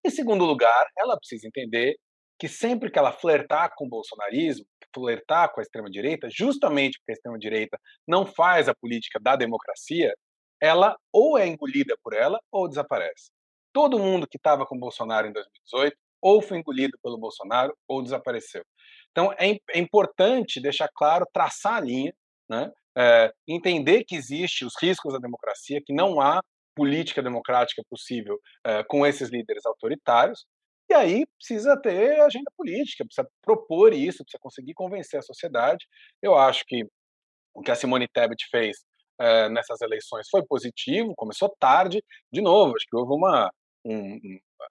Em segundo lugar, ela precisa entender que sempre que ela flertar com o bolsonarismo, flertar com a extrema-direita, justamente porque a extrema-direita não faz a política da democracia, ela ou é engolida por ela ou desaparece. Todo mundo que estava com o Bolsonaro em 2018 ou foi engolido pelo Bolsonaro ou desapareceu. Então é, é importante deixar claro, traçar a linha, né? É, entender que existe os riscos da democracia, que não há política democrática possível uh, com esses líderes autoritários. E aí precisa ter agenda política, precisa propor isso, precisa conseguir convencer a sociedade. Eu acho que o que a Simone Tebet fez uh, nessas eleições foi positivo, começou tarde. De novo, acho que houve uma. Um,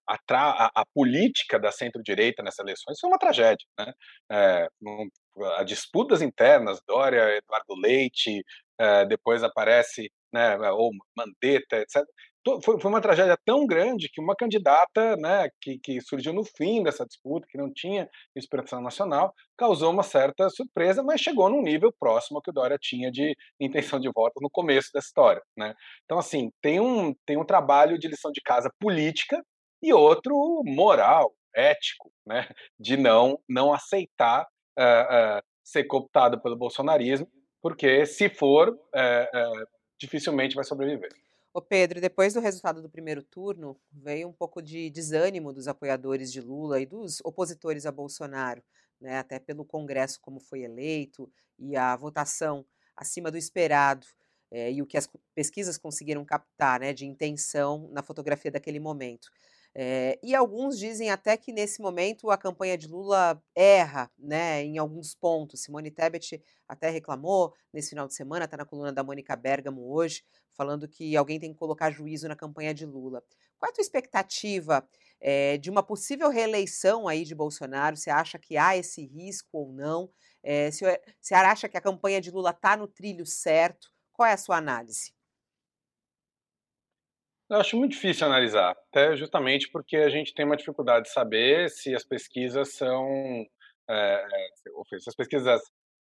a, a, a, política da centro-direita nessas eleições foi uma tragédia. Né? É, um, a disputas internas, Dória, Eduardo Leite, é, depois aparece né, ou Mandetta, etc foi, foi uma tragédia tão grande que uma candidata, né, que, que surgiu no fim dessa disputa, que não tinha expressão nacional, causou uma certa surpresa, mas chegou num nível próximo ao que o Dória tinha de intenção de voto no começo da história, né? Então, assim, tem um, tem um trabalho de lição de casa política e outro moral, ético, né, de não, não aceitar uh, uh, ser cooptado pelo bolsonarismo, porque se for, uh, dificilmente vai sobreviver. Ô Pedro, depois do resultado do primeiro turno, veio um pouco de desânimo dos apoiadores de Lula e dos opositores a Bolsonaro, né? até pelo Congresso como foi eleito e a votação acima do esperado é, e o que as pesquisas conseguiram captar né, de intenção na fotografia daquele momento. É, e alguns dizem até que nesse momento a campanha de Lula erra né, em alguns pontos. Simone Tebet até reclamou nesse final de semana, está na coluna da Mônica Bergamo hoje, falando que alguém tem que colocar juízo na campanha de Lula. Qual é a tua expectativa é, de uma possível reeleição aí de Bolsonaro? Você acha que há esse risco ou não? É, se, você acha que a campanha de Lula está no trilho certo? Qual é a sua análise? Eu acho muito difícil analisar, até justamente porque a gente tem uma dificuldade de saber se as pesquisas são. É, se as pesquisas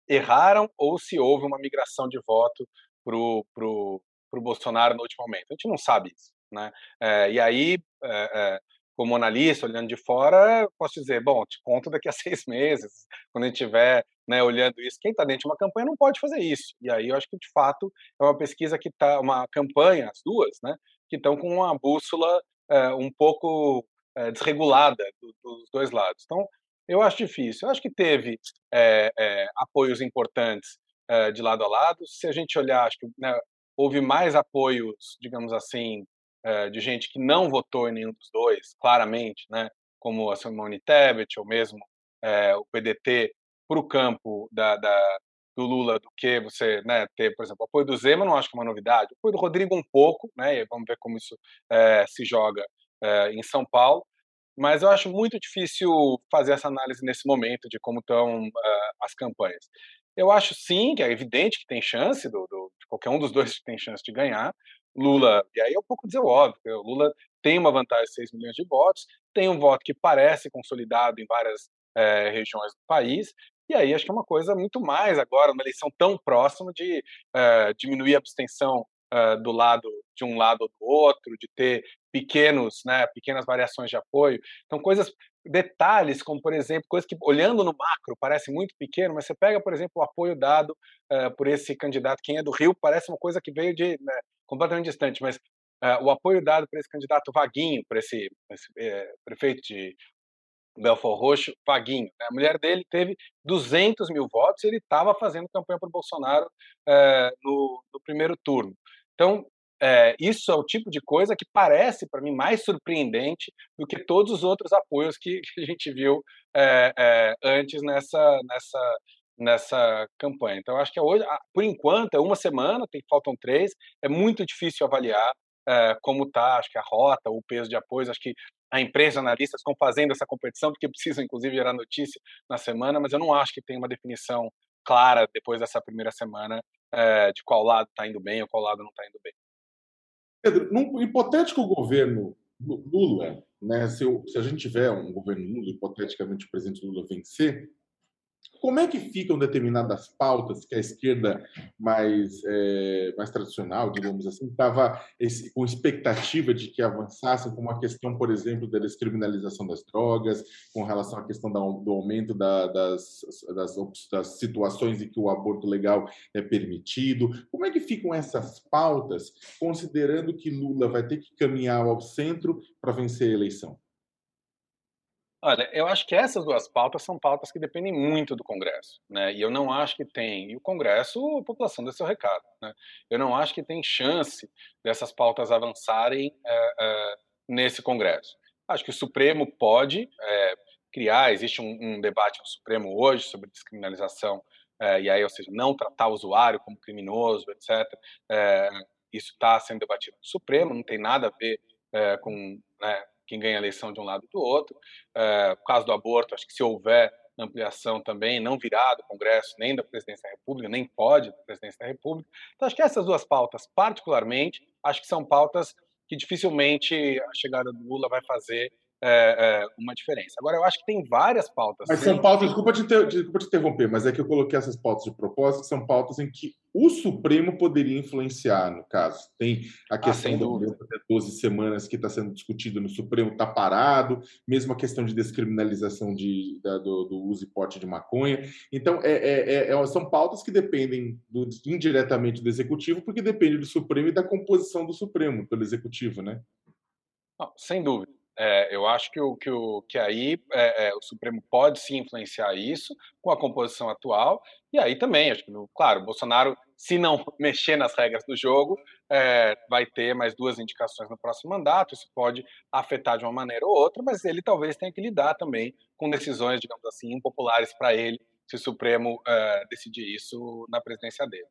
erraram ou se houve uma migração de voto para o Bolsonaro no último momento. A gente não sabe isso. Né? É, e aí, é, como analista, olhando de fora, posso dizer: bom, te conto daqui a seis meses, quando a gente estiver né, olhando isso. Quem está dentro de uma campanha não pode fazer isso. E aí eu acho que, de fato, é uma pesquisa que está, uma campanha, as duas, né, que estão com uma bússola é, um pouco é, desregulada do, dos dois lados. Então, eu acho difícil. Eu acho que teve é, apoios importantes de lado a lado. Se a gente olhar, acho que né, houve mais apoios, digamos assim, de gente que não votou em nenhum dos dois, claramente, né, como a Simone Tebet ou mesmo o PDT para o campo da, da, do Lula do que você né, ter, por exemplo, apoio do Zema, não acho que é uma novidade. Apoio do Rodrigo um pouco, né, e vamos ver como isso é, se joga é, em São Paulo. Mas eu acho muito difícil fazer essa análise nesse momento de como estão uh, as campanhas. Eu acho sim que é evidente que tem chance, do, do, de qualquer um dos dois tem chance de ganhar. Lula, e aí é um pouco dizer o óbvio, o Lula tem uma vantagem de 6 milhões de votos, tem um voto que parece consolidado em várias é, regiões do país, e aí acho que é uma coisa muito mais agora, uma eleição tão próxima de uh, diminuir a abstenção uh, do lado de um lado ou do outro, de ter pequenos, né, pequenas variações de apoio. Então coisas, detalhes como por exemplo, coisas que olhando no macro parece muito pequeno, mas você pega por exemplo o apoio dado uh, por esse candidato, quem é do Rio, parece uma coisa que veio de né, completamente distante, mas o apoio dado por esse candidato Vaguinho, por esse, esse eh, prefeito de Belfort Roxo, Vaguinho. Né? A mulher dele teve 200 mil votos e ele estava fazendo campanha para o Bolsonaro é, no, no, primeiro turno. Então, é, isso é o tipo de coisa que parece para mim mais surpreendente do que todos os outros apoios que, que a gente viu é, antes nessa, nessa, nessa campanha. Então, acho que hoje, por enquanto, é uma semana, tem, faltam três, é muito difícil avaliar como está, acho que a rota, o peso de apoios, acho que a imprensa, analistas estão fazendo essa competição, porque precisam, inclusive, gerar notícia na semana, mas eu não acho que tem uma definição clara depois dessa primeira semana é, de qual lado está indo bem ou qual lado não está indo bem. Pedro, num hipotético governo Lula, né, se, eu, se a gente tiver um governo Lula, hipoteticamente o presidente Lula vencer, como é que ficam determinadas pautas que a esquerda mais, é, mais tradicional, digamos assim, estava com expectativa de que avançassem, como a questão, por exemplo, da descriminalização das drogas, com relação à questão do aumento da, das, das, das situações em que o aborto legal é permitido? Como é que ficam essas pautas, considerando que Lula vai ter que caminhar ao centro para vencer a eleição? Olha, eu acho que essas duas pautas são pautas que dependem muito do Congresso, né? E eu não acho que tem. E o Congresso, a população deu seu recado, né? Eu não acho que tem chance dessas pautas avançarem é, é, nesse Congresso. Acho que o Supremo pode é, criar. Existe um, um, debate no Supremo hoje sobre descriminalização e aí, ou seja, não tratar o usuário como criminoso, etc. isso está sendo debatido no Supremo. Não tem nada a ver com né, quem ganha a eleição de um lado e do outro. É, o caso do aborto, acho que se houver ampliação também, não virá do Congresso, nem da Presidência da República, nem pode da Presidência da República. Então, acho que essas duas pautas, particularmente, acho que são pautas que dificilmente a chegada do Lula vai fazer é, é, uma diferença. Agora, eu acho que tem várias pautas. Mas são pautas, desculpa te, desculpa te interromper, mas é que eu coloquei essas pautas de propósito, que são pautas em que o Supremo poderia influenciar, no caso. Tem a ah, questão ah, do 12 semanas que está sendo discutido no Supremo, está parado, mesmo a questão de descriminalização de, da, do, do, uso e porte de maconha. Então, é, é, é, é, são pautas que dependem do, indiretamente do Executivo, porque depende do Supremo e da composição do Supremo pelo Executivo, né? Não, sem dúvida. É, eu acho que, o, que, o, que aí é, é, o Supremo pode sim influenciar isso com a composição atual, e aí também, acho que, claro, o Bolsonaro, se não mexer nas regras do jogo, é, vai ter mais duas indicações no próximo mandato, isso pode afetar de uma maneira ou outra, mas ele talvez tenha que lidar também com decisões, digamos assim, impopulares para ele, se o Supremo é, decidir isso na presidência dele.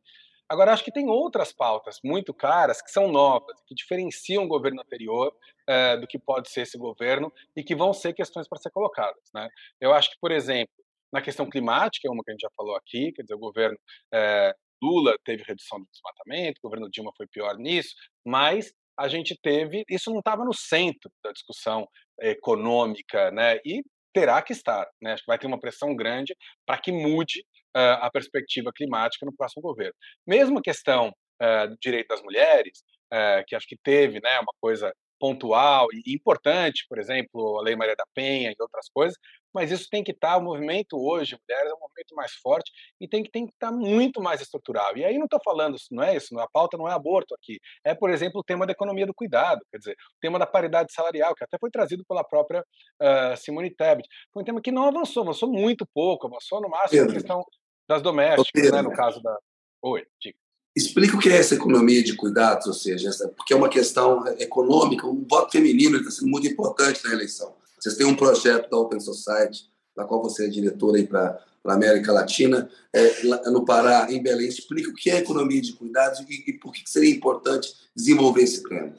Agora, acho que tem outras pautas muito caras que são novas, que diferenciam o governo anterior é, do que pode ser esse governo e que vão ser questões para ser colocadas. Né? Eu acho que, por exemplo, na questão climática, é uma que a gente já falou aqui, quer dizer, o governo é, Lula teve redução do desmatamento, o governo Dilma foi pior nisso, mas a gente teve, isso não estava no centro da discussão econômica, né? E terá que estar, né? Acho que vai ter uma pressão grande para que mude a perspectiva climática no próximo governo. Mesmo a questão uh, do direito das mulheres, uh, que acho que teve, né, uma coisa pontual e importante, por exemplo, a Lei Maria da Penha e outras coisas, mas isso tem que estar, o movimento hoje, mulheres, é um movimento mais forte e tem que, tem que estar muito mais estrutural. E aí não estou falando, não é isso, a pauta não é aborto aqui, é, por exemplo, o tema da economia do cuidado, quer dizer, o tema da paridade salarial, que até foi trazido pela própria uh, Simone Tebet. Foi um tema que não avançou, avançou muito pouco, avançou no máximo a questão das domésticas, Pedro, né, no caso da... Oi, diga. Explica o que é essa economia de cuidados, ou seja, essa, porque é uma questão econômica, o voto feminino está sendo muito importante na eleição. Vocês têm um projeto da Open Society, da qual você é diretora para a América Latina, é, no Pará, em Belém. Explica o que é economia de cuidados e, e por que seria importante desenvolver esse tema.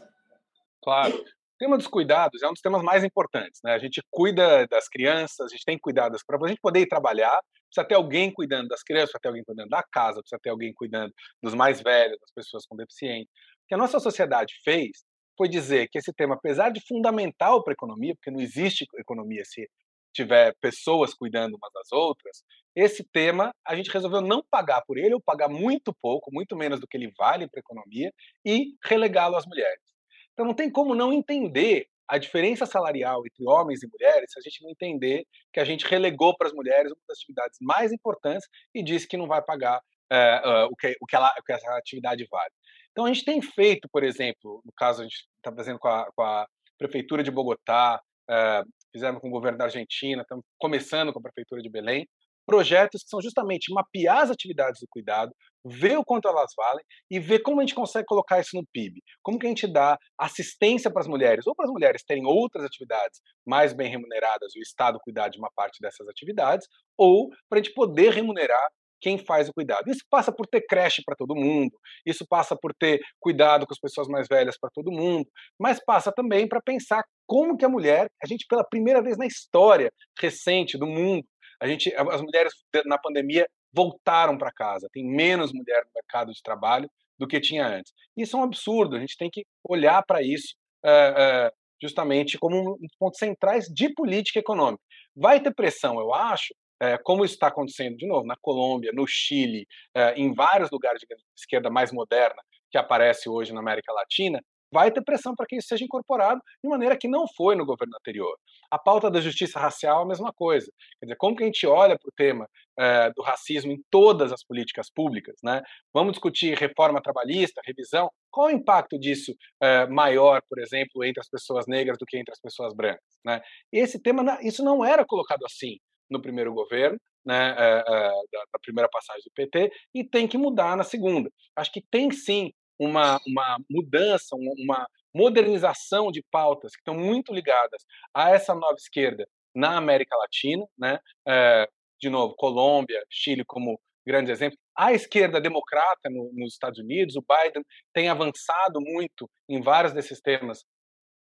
Claro. O tema dos cuidados é um dos temas mais importantes. Né? A gente cuida das crianças, a gente tem cuidados para a gente poder ir trabalhar, precisa ter alguém cuidando das crianças, precisa ter alguém cuidando da casa, precisa ter alguém cuidando dos mais velhos, das pessoas com deficiência. O que a nossa sociedade fez foi dizer que esse tema, apesar de fundamental para a economia, porque não existe economia se tiver pessoas cuidando umas das outras, esse tema a gente resolveu não pagar por ele, ou pagar muito pouco, muito menos do que ele vale para a economia, e relegá-lo às mulheres. Então não tem como não entender a diferença salarial entre homens e mulheres se a gente não entender que a gente relegou para as mulheres uma das atividades mais importantes e disse que não vai pagar é, uh, o, que, o, que ela, o que essa atividade vale. Então a gente tem feito, por exemplo, no caso a gente está fazendo com a, com a, Prefeitura de Bogotá, uh, fizemos com o governo da Argentina, estamos começando com a Prefeitura de Belém, projetos que são justamente mapear as atividades do cuidado, ver o quanto elas valem e ver como a gente consegue colocar isso no PIB. Como que a gente dá assistência para as mulheres, ou para as mulheres terem outras atividades mais bem remuneradas, o Estado cuidar de uma parte dessas atividades, ou para a gente poder remunerar quem faz o cuidado. Isso passa por ter creche para todo mundo, isso passa por ter cuidado com as pessoas mais velhas para todo mundo, mas passa também para pensar como que a mulher, a gente pela primeira vez na história recente do mundo, a gente, as mulheres na pandemia voltaram para casa, tem menos mulher no mercado de trabalho do que tinha antes. Isso é um absurdo, a gente tem que olhar para isso uh, uh, justamente como um dos pontos centrais de política econômica. Vai ter pressão, eu acho, uh, como isso está acontecendo de novo na Colômbia, no Chile, em vários lugares de esquerda mais moderna que aparece hoje na América Latina, vai ter pressão para que isso seja incorporado de maneira que não foi no governo anterior. A pauta da justiça racial é a mesma coisa. Quer dizer, como que a gente olha para o tema é, do racismo em todas as políticas públicas? Né? Vamos discutir reforma trabalhista, revisão. Qual o impacto disso é, maior, por exemplo, entre as pessoas negras do que entre as pessoas brancas? Né? Esse tema, isso não era colocado assim no primeiro governo, né, da, da, primeira passagem do PT, e tem que mudar na segunda. Acho que tem sim uma, uma mudança, uma modernização de pautas que estão muito ligadas a essa nova esquerda na América Latina, né? É, de novo, Colômbia, Chile como grandes exemplos. A esquerda democrata no, nos Estados Unidos, o Biden tem avançado muito em vários desses temas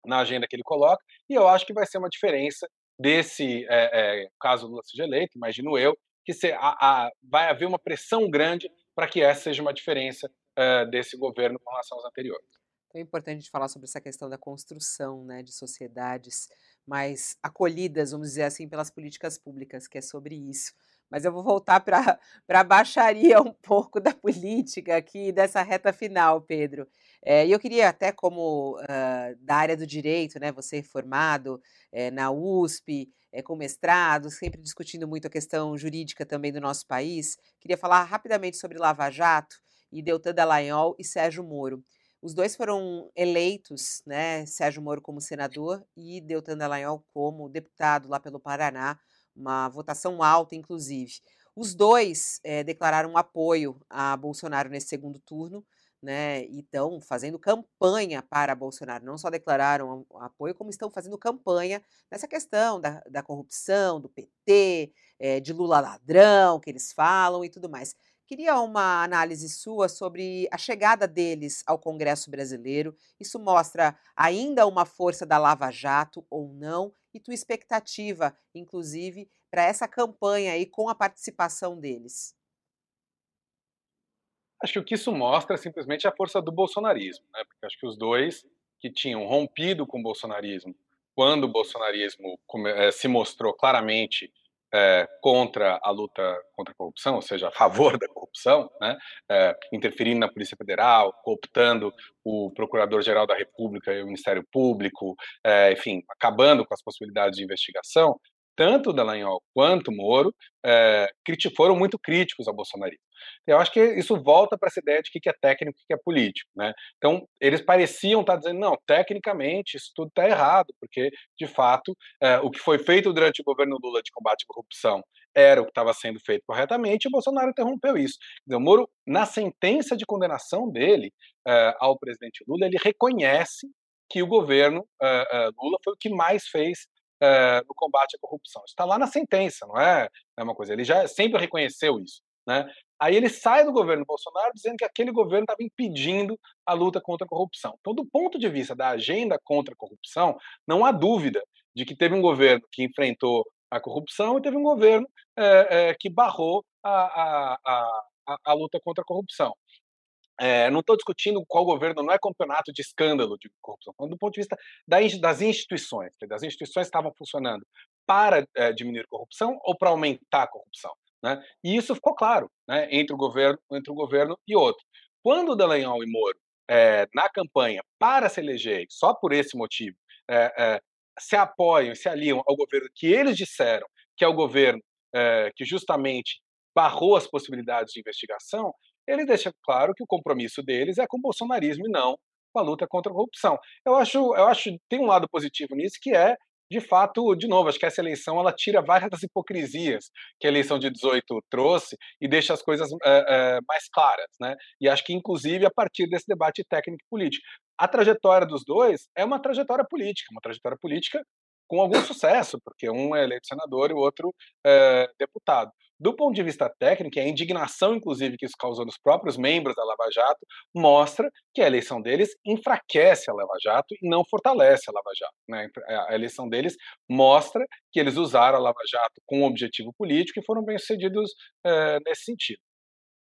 na agenda que ele coloca, e eu acho que vai ser uma diferença desse, é, é, caso Lula seja eleito, imagino eu, que se, a, a, vai haver uma pressão grande para que essa seja uma diferença é, desse governo com relação aos anteriores. Então é importante a gente falar sobre essa questão da construção né, de sociedades mais acolhidas, vamos dizer assim, pelas políticas públicas, que é sobre isso. Mas eu vou voltar para a baixaria um pouco da política aqui, dessa reta final, Pedro. É, e eu queria até como uh, da área do direito, né, você formado é, na USP, é, com mestrado, sempre discutindo muito a questão jurídica também do nosso país, queria falar rapidamente sobre Lava Jato e Deltan Dallagnol e Sérgio Moro. Os dois foram eleitos, né, Sérgio Moro como senador e Deltan Dallagnol como deputado lá pelo Paraná, uma votação alta, inclusive. Os dois é, declararam apoio a Bolsonaro nesse segundo turno, né, e estão fazendo campanha para Bolsonaro. Não só declararam apoio, como estão fazendo campanha nessa questão da, da corrupção, do PT, é, eh, de Lula ladrão, que eles falam e tudo mais. Queria uma análise sua sobre a chegada deles ao Congresso brasileiro. Isso mostra ainda uma força da Lava Jato ou não? E tua expectativa, inclusive, para essa campanha aí com a participação deles? Acho que o que isso mostra é simplesmente a força do bolsonarismo, né? Porque acho que os dois que tinham rompido com o bolsonarismo, quando o bolsonarismo eh, se mostrou claramente é, contra a luta contra a corrupção, ou seja, a favor da corrupção, né? é, interferindo na Polícia Federal, cooptando o Procurador-Geral da República e o Ministério Público, é, enfim, acabando com as possibilidades de investigação, tanto Dallagnol quanto Moro é, foram muito críticos ao bolsonarismo. Eu acho que isso volta para essa ideia de o que é técnico e o que é político. Né? Então, eles pareciam estar dizendo, não, tecnicamente isso tudo está errado, porque, de fato, é, o que foi feito durante o governo Lula de combate à corrupção era o que estava sendo feito corretamente e o Bolsonaro interrompeu isso. Então, Moro, na sentença de condenação dele é, ao presidente Lula, ele reconhece que o governo Lula foi o que mais fez é, no combate à corrupção. Está lá na sentença, não é, é uma coisa. Ele já sempre reconheceu isso. Né? Aí ele sai do governo Bolsonaro dizendo que aquele governo estava impedindo a luta contra a corrupção. Então, do ponto de vista da agenda contra a corrupção, não há dúvida de que teve um governo que enfrentou a corrupção e teve um governo é, é, que barrou a, a, a, a, luta contra a corrupção. É, não estou discutindo qual governo não é campeonato de escândalo de corrupção, falando do ponto de vista das instituições. As instituições estavam funcionando para diminuir a corrupção ou para aumentar a corrupção. Né? E isso ficou claro né, entre, o governo, entre o governo e outro. Quando Dallagnol e Moro, é, na campanha para se eleger, só por esse motivo, é, se apoiam, se aliam ao governo que eles disseram que é o governo que justamente barrou as possibilidades de investigação, ele deixa claro que o compromisso deles é com o bolsonarismo e não com a luta contra a corrupção. Eu acho, eu acho tem um lado positivo nisso que é de fato, de novo, acho que essa eleição ela tira várias das hipocrisias que a eleição de 18 trouxe e deixa as coisas é, é, mais claras, né? E acho que, inclusive, a partir desse debate técnico político. A trajetória dos dois é uma trajetória política, uma trajetória política com algum sucesso, porque um é eleito senador e o outro é deputado. Do ponto de vista técnico, a indignação, inclusive, que isso causou nos próprios membros da Lava Jato, mostra que a eleição deles enfraquece a Lava Jato e não fortalece a Lava Jato. Né? A eleição deles mostra que eles usaram a Lava Jato com um objetivo político e foram bem-sucedidos é, nesse sentido.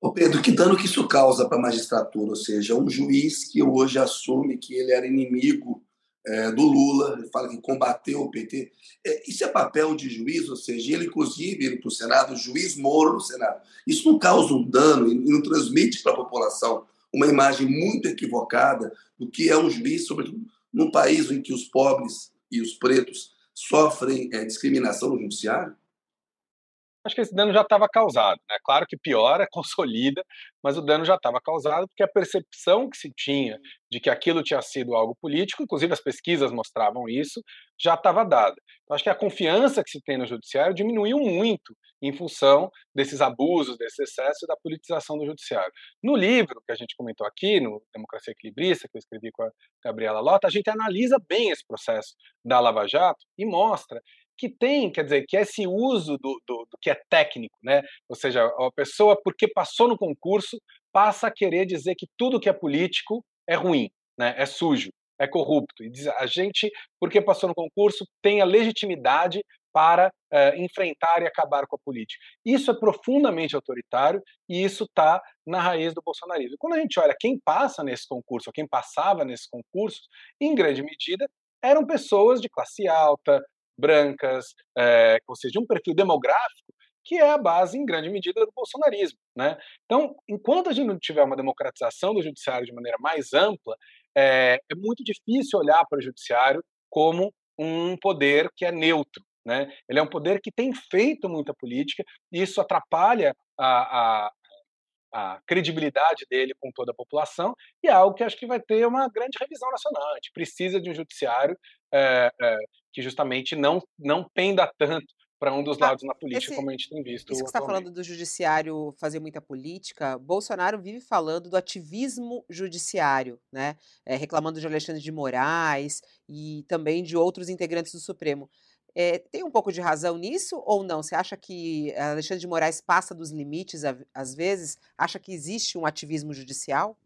Ô Pedro, que dano que isso causa para a magistratura? Ou seja, um juiz que hoje assume que ele era inimigo é, do Lula, ele fala que combateu o PT. É, isso é papel de juiz, ou seja, ele, inclusive, indo para o Senado, juiz Moro no Senado. Isso não causa um dano e não transmite para a população uma imagem muito equivocada do que é um juiz, sobretudo num país em que os pobres e os pretos sofrem é, discriminação no judiciário? Acho que esse dano já estava causado. Né? Claro que piora, consolida, mas o dano já estava causado porque a percepção que se tinha de que aquilo tinha sido algo político, inclusive as pesquisas mostravam isso, já estava dada. Então, acho que a confiança que se tem no judiciário diminuiu muito em função desses abusos, desse excesso da politização do judiciário. No livro que a gente comentou aqui, no Democracia Equilibrista, que eu escrevi com a Gabriela Lota, a gente analisa bem esse processo da Lava Jato e mostra que tem, quer dizer, que é esse uso do, do, do, que é técnico, né? Ou seja, a pessoa, porque passou no concurso, passa a querer dizer que tudo que é político é ruim, né? É sujo, é corrupto. E diz, a gente, porque passou no concurso, tem a legitimidade para uh, enfrentar e acabar com a política. Isso é profundamente autoritário e isso está na raiz do bolsonarismo. Quando a gente olha quem passa nesse concurso, ou quem passava nesses concursos, em grande medida eram pessoas de classe alta, brancas, é, ou seja, um perfil demográfico que é a base, em grande medida, do bolsonarismo. Né? Então, enquanto a gente não tiver uma democratização do judiciário de maneira mais ampla, é, é muito difícil olhar para o judiciário como um poder que é neutro. Né? Ele é um poder que tem feito muita política e isso atrapalha a, a, a credibilidade dele com toda a população e é algo que acho que vai ter uma grande revisão nacional. A gente precisa de um judiciário é, é, que justamente não, não penda tanto para um dos ah, lados na política, esse, como a gente tem visto. Isso que está falando do judiciário fazer muita política, Bolsonaro vive falando do ativismo judiciário, né? É, reclamando de Alexandre de Moraes e também de outros integrantes do Supremo. É, tem um pouco de razão nisso ou não? Você acha que Alexandre de Moraes passa dos limites às vezes? Acha que existe um ativismo judicial?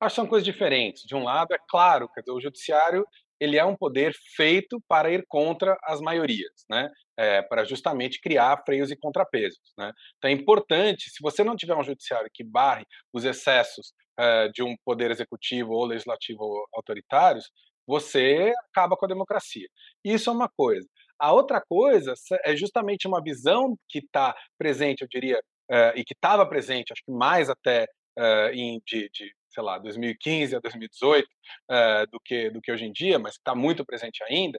Acho que são coisas diferentes. De um lado, é claro, que o judiciário ele é um poder feito para ir contra as maiorias, né? É, para justamente criar freios e contrapesos. Né? Então é importante, se você não tiver um judiciário que barre os excessos uh, de um poder executivo ou legislativo autoritários, você acaba com a democracia. Isso é uma coisa. A outra coisa é justamente uma visão que está presente, eu diria, uh, e que estava presente, acho que mais até uh, em, de, de, sei lá, 2015 a 2018 uh, do, que, do que hoje em dia, mas está muito presente ainda,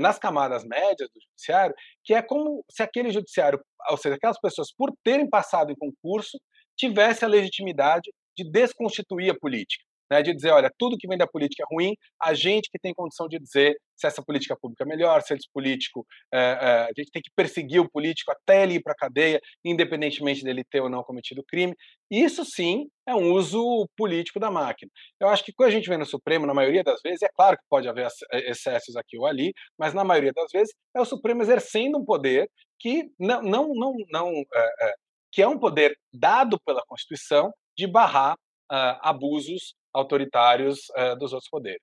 nas camadas médias do judiciário, que é como se aquele judiciário, ou seja, aquelas pessoas, por terem passado em concurso, tivesse a legitimidade de desconstituir a política né, de dizer, olha, tudo que vem da política é ruim, a gente que tem condição de dizer se essa política pública é melhor, se político, é, é, a gente tem que perseguir o político até ele ir para a cadeia, independentemente dele ter ou não cometido crime. Isso sim é um uso político da máquina. Eu acho que quando a gente vê no Supremo, na maioria das vezes, é claro que pode haver excessos aqui ou ali, mas na maioria das vezes é o Supremo exercendo um poder que não, não, não, não é, é, que é um poder dado pela Constituição de barrar uh, abusos autoritários uh, dos outros poderes.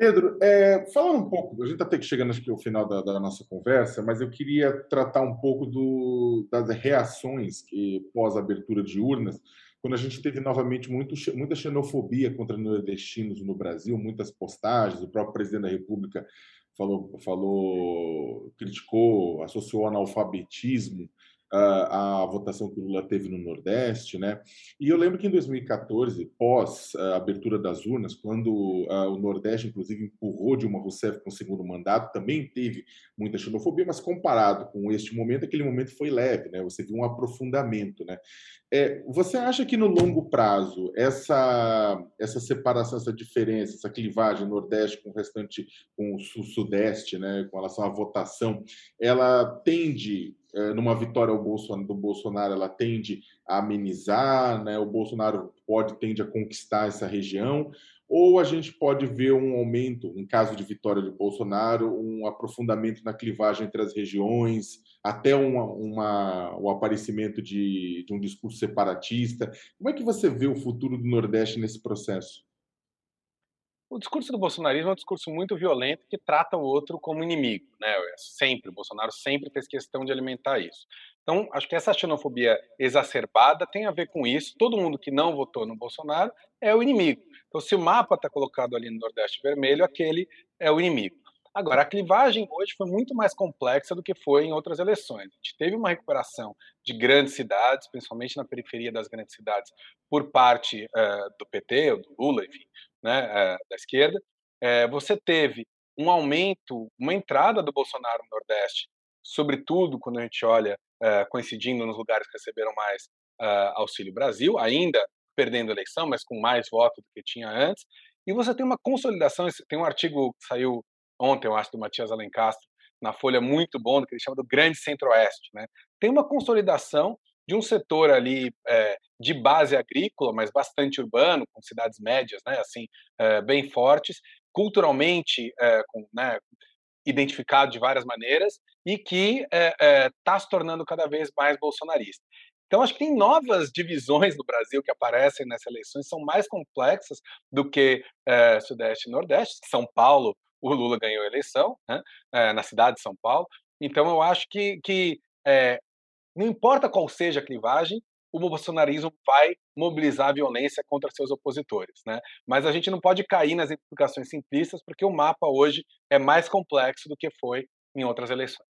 Pedro, é, falando um pouco, a gente está chegando acho que ao final da, da, nossa conversa, mas eu queria tratar um pouco do, das reações que pós abertura de urnas, quando a gente teve novamente muito, muita xenofobia contra nordestinos no Brasil, muitas postagens, o próprio presidente da República falou, falou criticou, associou analfabetismo a, votação que o Lula teve no Nordeste, né? E eu lembro que em 2014, pós a abertura das urnas, quando o Nordeste, inclusive, empurrou Dilma Rousseff com o segundo mandato, também teve muita xenofobia, mas comparado com este momento, aquele momento foi leve, né? Você viu um aprofundamento, né? É, você acha que no longo prazo essa essa separação, essa diferença, essa clivagem Nordeste com o restante, com o Sudeste, né, com relação à votação, ela tende numa vitória do Bolsonaro, ela tende a amenizar, né? o Bolsonaro pode tende a conquistar essa região, ou a gente pode ver um aumento, em caso de vitória de Bolsonaro, um aprofundamento na clivagem entre as regiões, até uma, uma, o aparecimento de, de um discurso separatista. Como é que você vê o futuro do Nordeste nesse processo? O discurso do bolsonarismo é um discurso muito violento que trata o outro como inimigo, né? Sempre, o Bolsonaro sempre fez questão de alimentar isso. Então, acho que essa xenofobia exacerbada tem a ver com isso. Todo mundo que não votou no Bolsonaro é o inimigo. Então, se o mapa está colocado ali no Nordeste vermelho, aquele é o inimigo. Agora, a clivagem hoje foi muito mais complexa do que foi em outras eleições. A gente teve uma recuperação de grandes cidades, principalmente na periferia das grandes cidades, por parte uh, do PT, ou do Lula, enfim, né, uh, da esquerda. Uh, você teve um aumento, uma entrada do Bolsonaro no Nordeste sobretudo quando a gente olha uh, coincidindo nos lugares que receberam mais uh, Auxílio Brasil, ainda perdendo a eleição, mas com mais votos do que tinha antes. E você tem uma consolidação, tem um artigo que saiu ontem, eu acho, do Matias Alencastro, na Folha, muito bom, que ele chama do Grande Centro-Oeste. Né? Tem uma consolidação de um setor ali é, de base agrícola, mas bastante urbano, com cidades médias, né, assim, é, bem fortes, culturalmente é, com, né, identificado de várias maneiras e que está se tornando cada vez mais bolsonarista. Então, acho que tem novas divisões no Brasil que aparecem nessas eleições, são mais complexas do que Sudeste e Nordeste. São Paulo, o Lula ganhou a eleição, né, na cidade de São Paulo. Então, eu acho que, que é, não importa qual seja a clivagem, o bolsonarismo vai mobilizar a violência contra seus opositores, né? Mas a gente não pode cair nas implicações simplistas, porque o mapa hoje é mais complexo do que foi em outras eleições.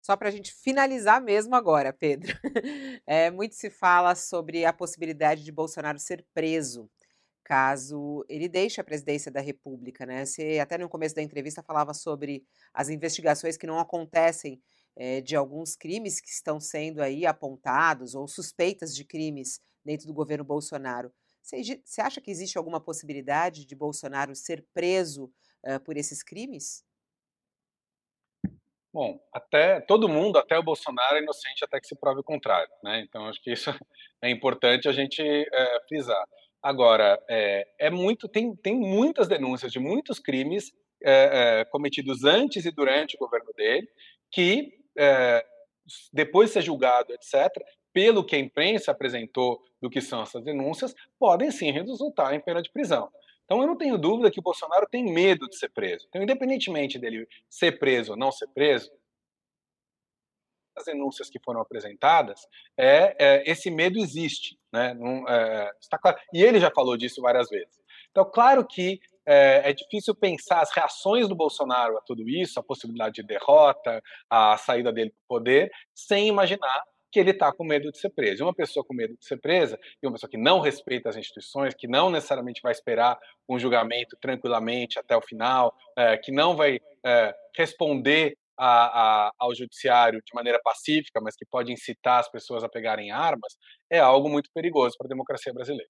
Só para a gente finalizar mesmo agora, Pedro. É, muito se fala sobre a possibilidade de Bolsonaro ser preso caso ele deixe a presidência da República, né? Você até no começo da entrevista falava sobre as investigações que não acontecem é, de alguns crimes que estão sendo aí apontados ou suspeitas de crimes dentro do governo Bolsonaro. Você acha que existe alguma possibilidade de Bolsonaro ser preso uh, por esses crimes? Bom, até todo mundo, até o Bolsonaro, é inocente até que se prove o contrário, né? Então acho que isso é importante a gente é, frisar. Agora, é, é, muito, tem, tem muitas denúncias de muitos crimes é, cometidos antes e durante o governo dele que é, depois de ser julgado, etc., pelo que a imprensa apresentou do que são essas denúncias, podem sim resultar em pena de prisão. Então eu não tenho dúvida que o Bolsonaro tem medo de ser preso. Então, independentemente dele ser preso ou não ser preso, as denúncias que foram apresentadas, é, é esse medo existe, né? Não, é, está claro. E ele já falou disso várias vezes. Então, claro que é, é, difícil pensar as reações do Bolsonaro a tudo isso, a possibilidade de derrota, a saída dele do poder, sem imaginar que ele está com medo de ser preso. Uma pessoa com medo de ser presa e uma pessoa que não respeita as instituições, que não necessariamente vai esperar um julgamento tranquilamente até o final, é, que não vai é, responder a, a, ao judiciário de maneira pacífica, mas que pode incitar as pessoas a pegarem armas, é algo muito perigoso para a democracia brasileira.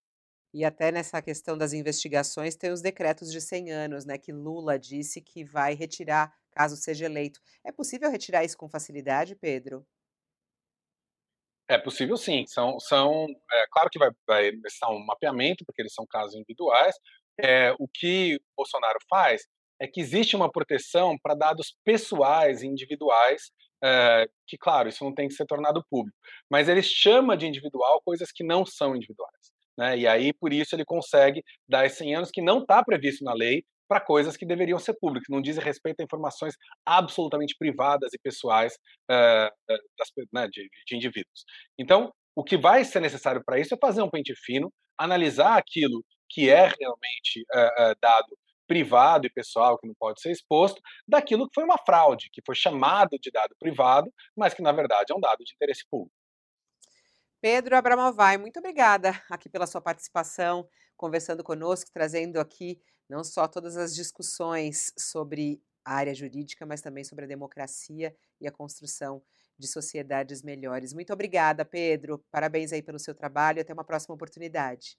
E até nessa questão das investigações tem os decretos de 100 anos, né, que Lula disse que vai retirar caso seja eleito. É possível retirar isso com facilidade, Pedro? É possível sim. São, são é, claro que vai, vai um mapeamento, porque eles são casos individuais. É, o que o Bolsonaro faz é que existe uma proteção para dados pessoais e individuais, é, que, claro, isso não tem que ser tornado público, mas ele chama de individual coisas que não são individuais. Né? E aí, por isso, ele consegue dar esses 100 anos que não está previsto na lei para coisas que deveriam ser públicas, não dizem respeito a informações absolutamente privadas e pessoais uh, das, né, de, de indivíduos. Então, o que vai ser necessário para isso é fazer um pente fino, analisar aquilo que é realmente uh, uh, dado privado e pessoal, que não pode ser exposto, daquilo que foi uma fraude, que foi chamado de dado privado, mas que na verdade é um dado de interesse público. Pedro Abramovay, muito obrigada aqui pela sua participação, conversando conosco, trazendo aqui não só todas as discussões sobre a área jurídica, mas também sobre a democracia e a construção de sociedades melhores. Muito obrigada, Pedro. Parabéns aí pelo seu trabalho e até uma próxima oportunidade.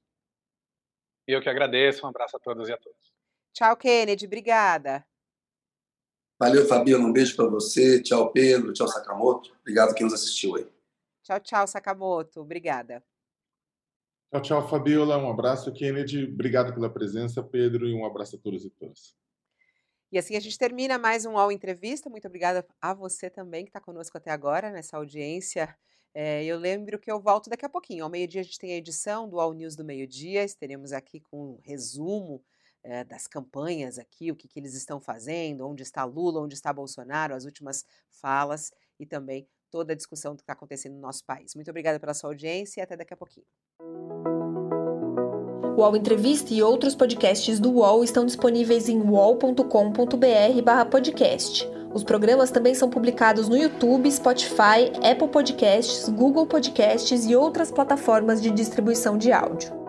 Eu que agradeço. Um abraço a todas e a todos. Tchau, Kennedy. Obrigada. Valeu, Fabiano. Um beijo para você. Tchau, Pedro. Tchau, Sakamoto. Obrigado quem nos assistiu aí. Tchau, tchau, Sakamoto. Obrigada. Tchau, tchau, Fabiola. Um abraço, Kennedy. Obrigado pela presença, Pedro, e um abraço a todos e todas. E assim a gente termina mais um All Entrevista. Muito obrigada a você também que está conosco até agora nessa audiência. É, eu lembro que eu volto daqui a pouquinho. Ao meio-dia a gente tem a edição do All News do meio-dia. Estaremos aqui com um resumo é, das campanhas aqui, o que, que eles estão fazendo, onde está Lula, onde está Bolsonaro, as últimas falas e também toda a discussão que está acontecendo no nosso país. Muito obrigada pela sua audiência e até daqui a pouquinho. O UOL Entrevista e outros podcasts do UOL estão disponíveis em uol.com.br/podcast. Os programas também são publicados no YouTube, Spotify, Apple Podcasts, Google Podcasts e outras plataformas de distribuição de áudio.